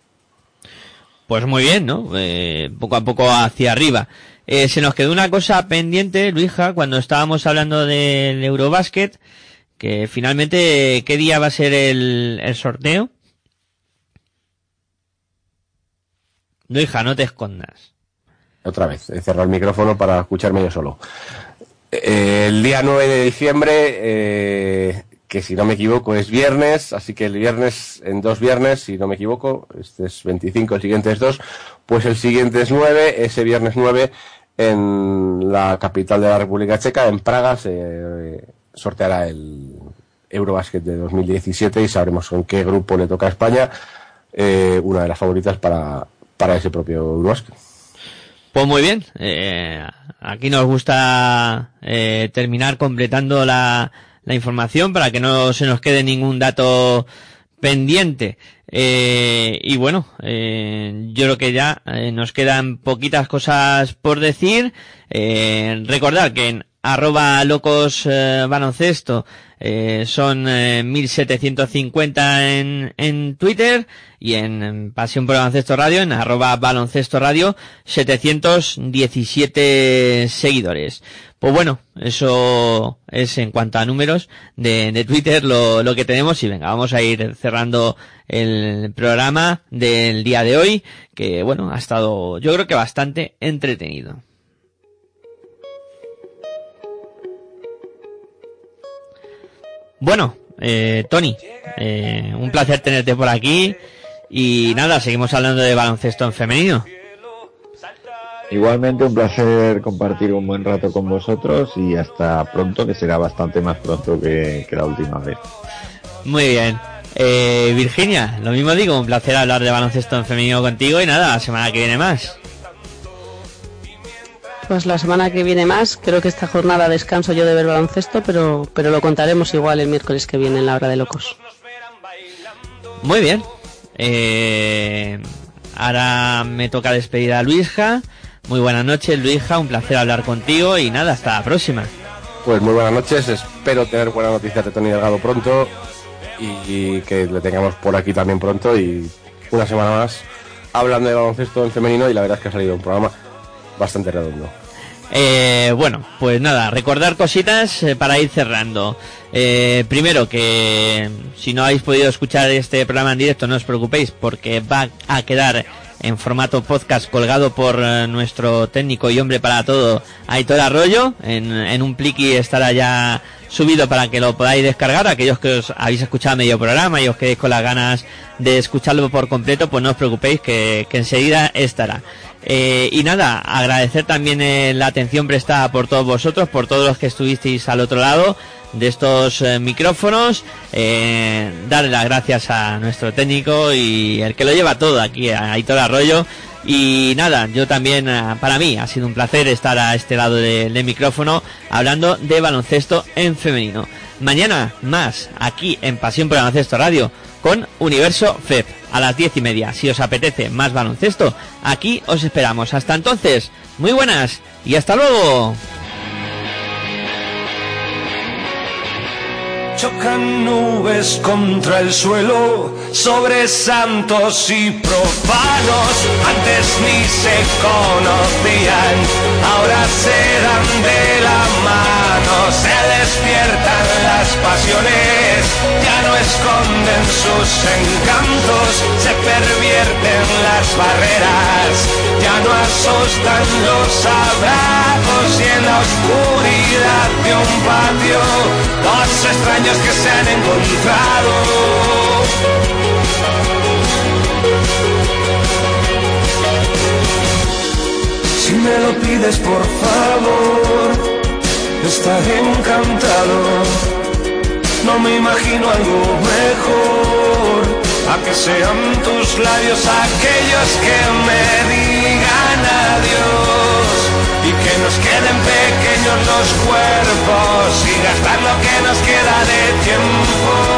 Pues muy bien, ¿no? Eh, poco a poco hacia arriba. Eh, se nos quedó una cosa pendiente, Luija, cuando estábamos hablando del Eurobasket, que finalmente, ¿qué día va a ser el, el sorteo? Luija, no te escondas. Otra vez, he cerrado el micrófono para escucharme yo solo. Eh, el día 9 de diciembre, eh, que si no me equivoco es viernes, así que el viernes, en dos viernes, si no me equivoco, este es 25, el siguiente es 2, pues el siguiente es 9, ese viernes 9 en la capital de la República Checa, en Praga, se eh, sorteará el Eurobasket de 2017 y sabremos en qué grupo le toca a España, eh, una de las favoritas para, para ese propio Eurobasket. Pues muy bien. Eh, aquí nos gusta eh, terminar completando la, la información para que no se nos quede ningún dato pendiente. Eh, y bueno, eh, yo creo que ya eh, nos quedan poquitas cosas por decir. Eh, recordar que en arroba locos eh, baloncesto eh, son eh, 1750 en, en Twitter y en, Pasión por Baloncesto Radio en arroba baloncesto radio 717 seguidores. Pues bueno, eso es en cuanto a números de, de Twitter lo, lo que tenemos y venga, vamos a ir cerrando el programa del día de hoy que bueno, ha estado yo creo que bastante entretenido. Bueno, eh, Tony, eh, un placer tenerte por aquí y nada, seguimos hablando de baloncesto en femenino. Igualmente un placer compartir un buen rato con vosotros y hasta pronto, que será bastante más pronto que, que la última vez. Muy bien. Eh, Virginia, lo mismo digo, un placer hablar de baloncesto en femenino contigo y nada, la semana que viene más. Pues la semana que viene más, creo que esta jornada descanso yo de ver baloncesto, pero, pero lo contaremos igual el miércoles que viene en la hora de locos. Muy bien. Eh, ahora me toca despedir a Luisja. Muy buenas noches, Luisja, un placer hablar contigo y nada, hasta la próxima. Pues muy buenas noches, espero tener buenas noticias de Tony Delgado pronto y que le tengamos por aquí también pronto y una semana más hablando de baloncesto en femenino y la verdad es que ha salido un programa bastante redondo. Eh, bueno, pues nada, recordar cositas eh, para ir cerrando. Eh, primero que si no habéis podido escuchar este programa en directo, no os preocupéis porque va a quedar en formato podcast colgado por eh, nuestro técnico y hombre para todo, Aitor Arroyo. En, en un pliqui estará ya subido para que lo podáis descargar. Aquellos que os habéis escuchado medio programa y os quedéis con las ganas de escucharlo por completo, pues no os preocupéis que enseguida estará. Eh, y nada, agradecer también eh, la atención prestada por todos vosotros, por todos los que estuvisteis al otro lado de estos eh, micrófonos. Eh, darle las gracias a nuestro técnico y el que lo lleva todo aquí, a Aitor Arroyo. Y nada, yo también, para mí ha sido un placer estar a este lado de- del micrófono hablando de baloncesto en femenino. Mañana más aquí en Pasión por Baloncesto Radio con Universo FEP a las diez y media. Si os apetece más baloncesto, aquí os esperamos. Hasta entonces, muy buenas y hasta luego. Chocan nubes contra el suelo, sobre santos y profanos. Antes ni se conocían, ahora se dan de la mano. Se despiertan las pasiones, esconden sus encantos. Se pervierten las barreras, ya no asustan los abrazos. Y en la oscuridad de un patio, dos extraños que se han encontrado. Si me lo pides por favor, estaré encantado. No me imagino algo mejor, a que sean tus labios aquellos que me digan adiós y que nos queden pequeños los cuerpos y gastar lo que nos queda de tiempo.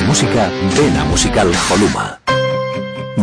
Música, ven a Musical Holuma.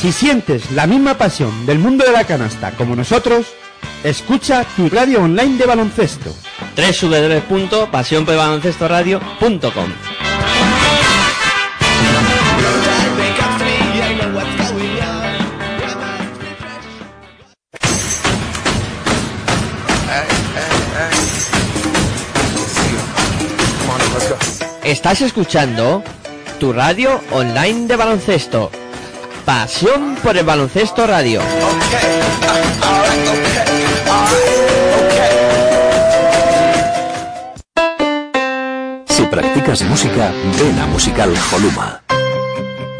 Si sientes la misma pasión del mundo de la canasta como nosotros, escucha tu radio online de baloncesto. www.pasionporbaloncestoradio.com Estás escuchando tu radio online de baloncesto. Pasión por el baloncesto radio. Si practicas música, ven a Musical Holuma.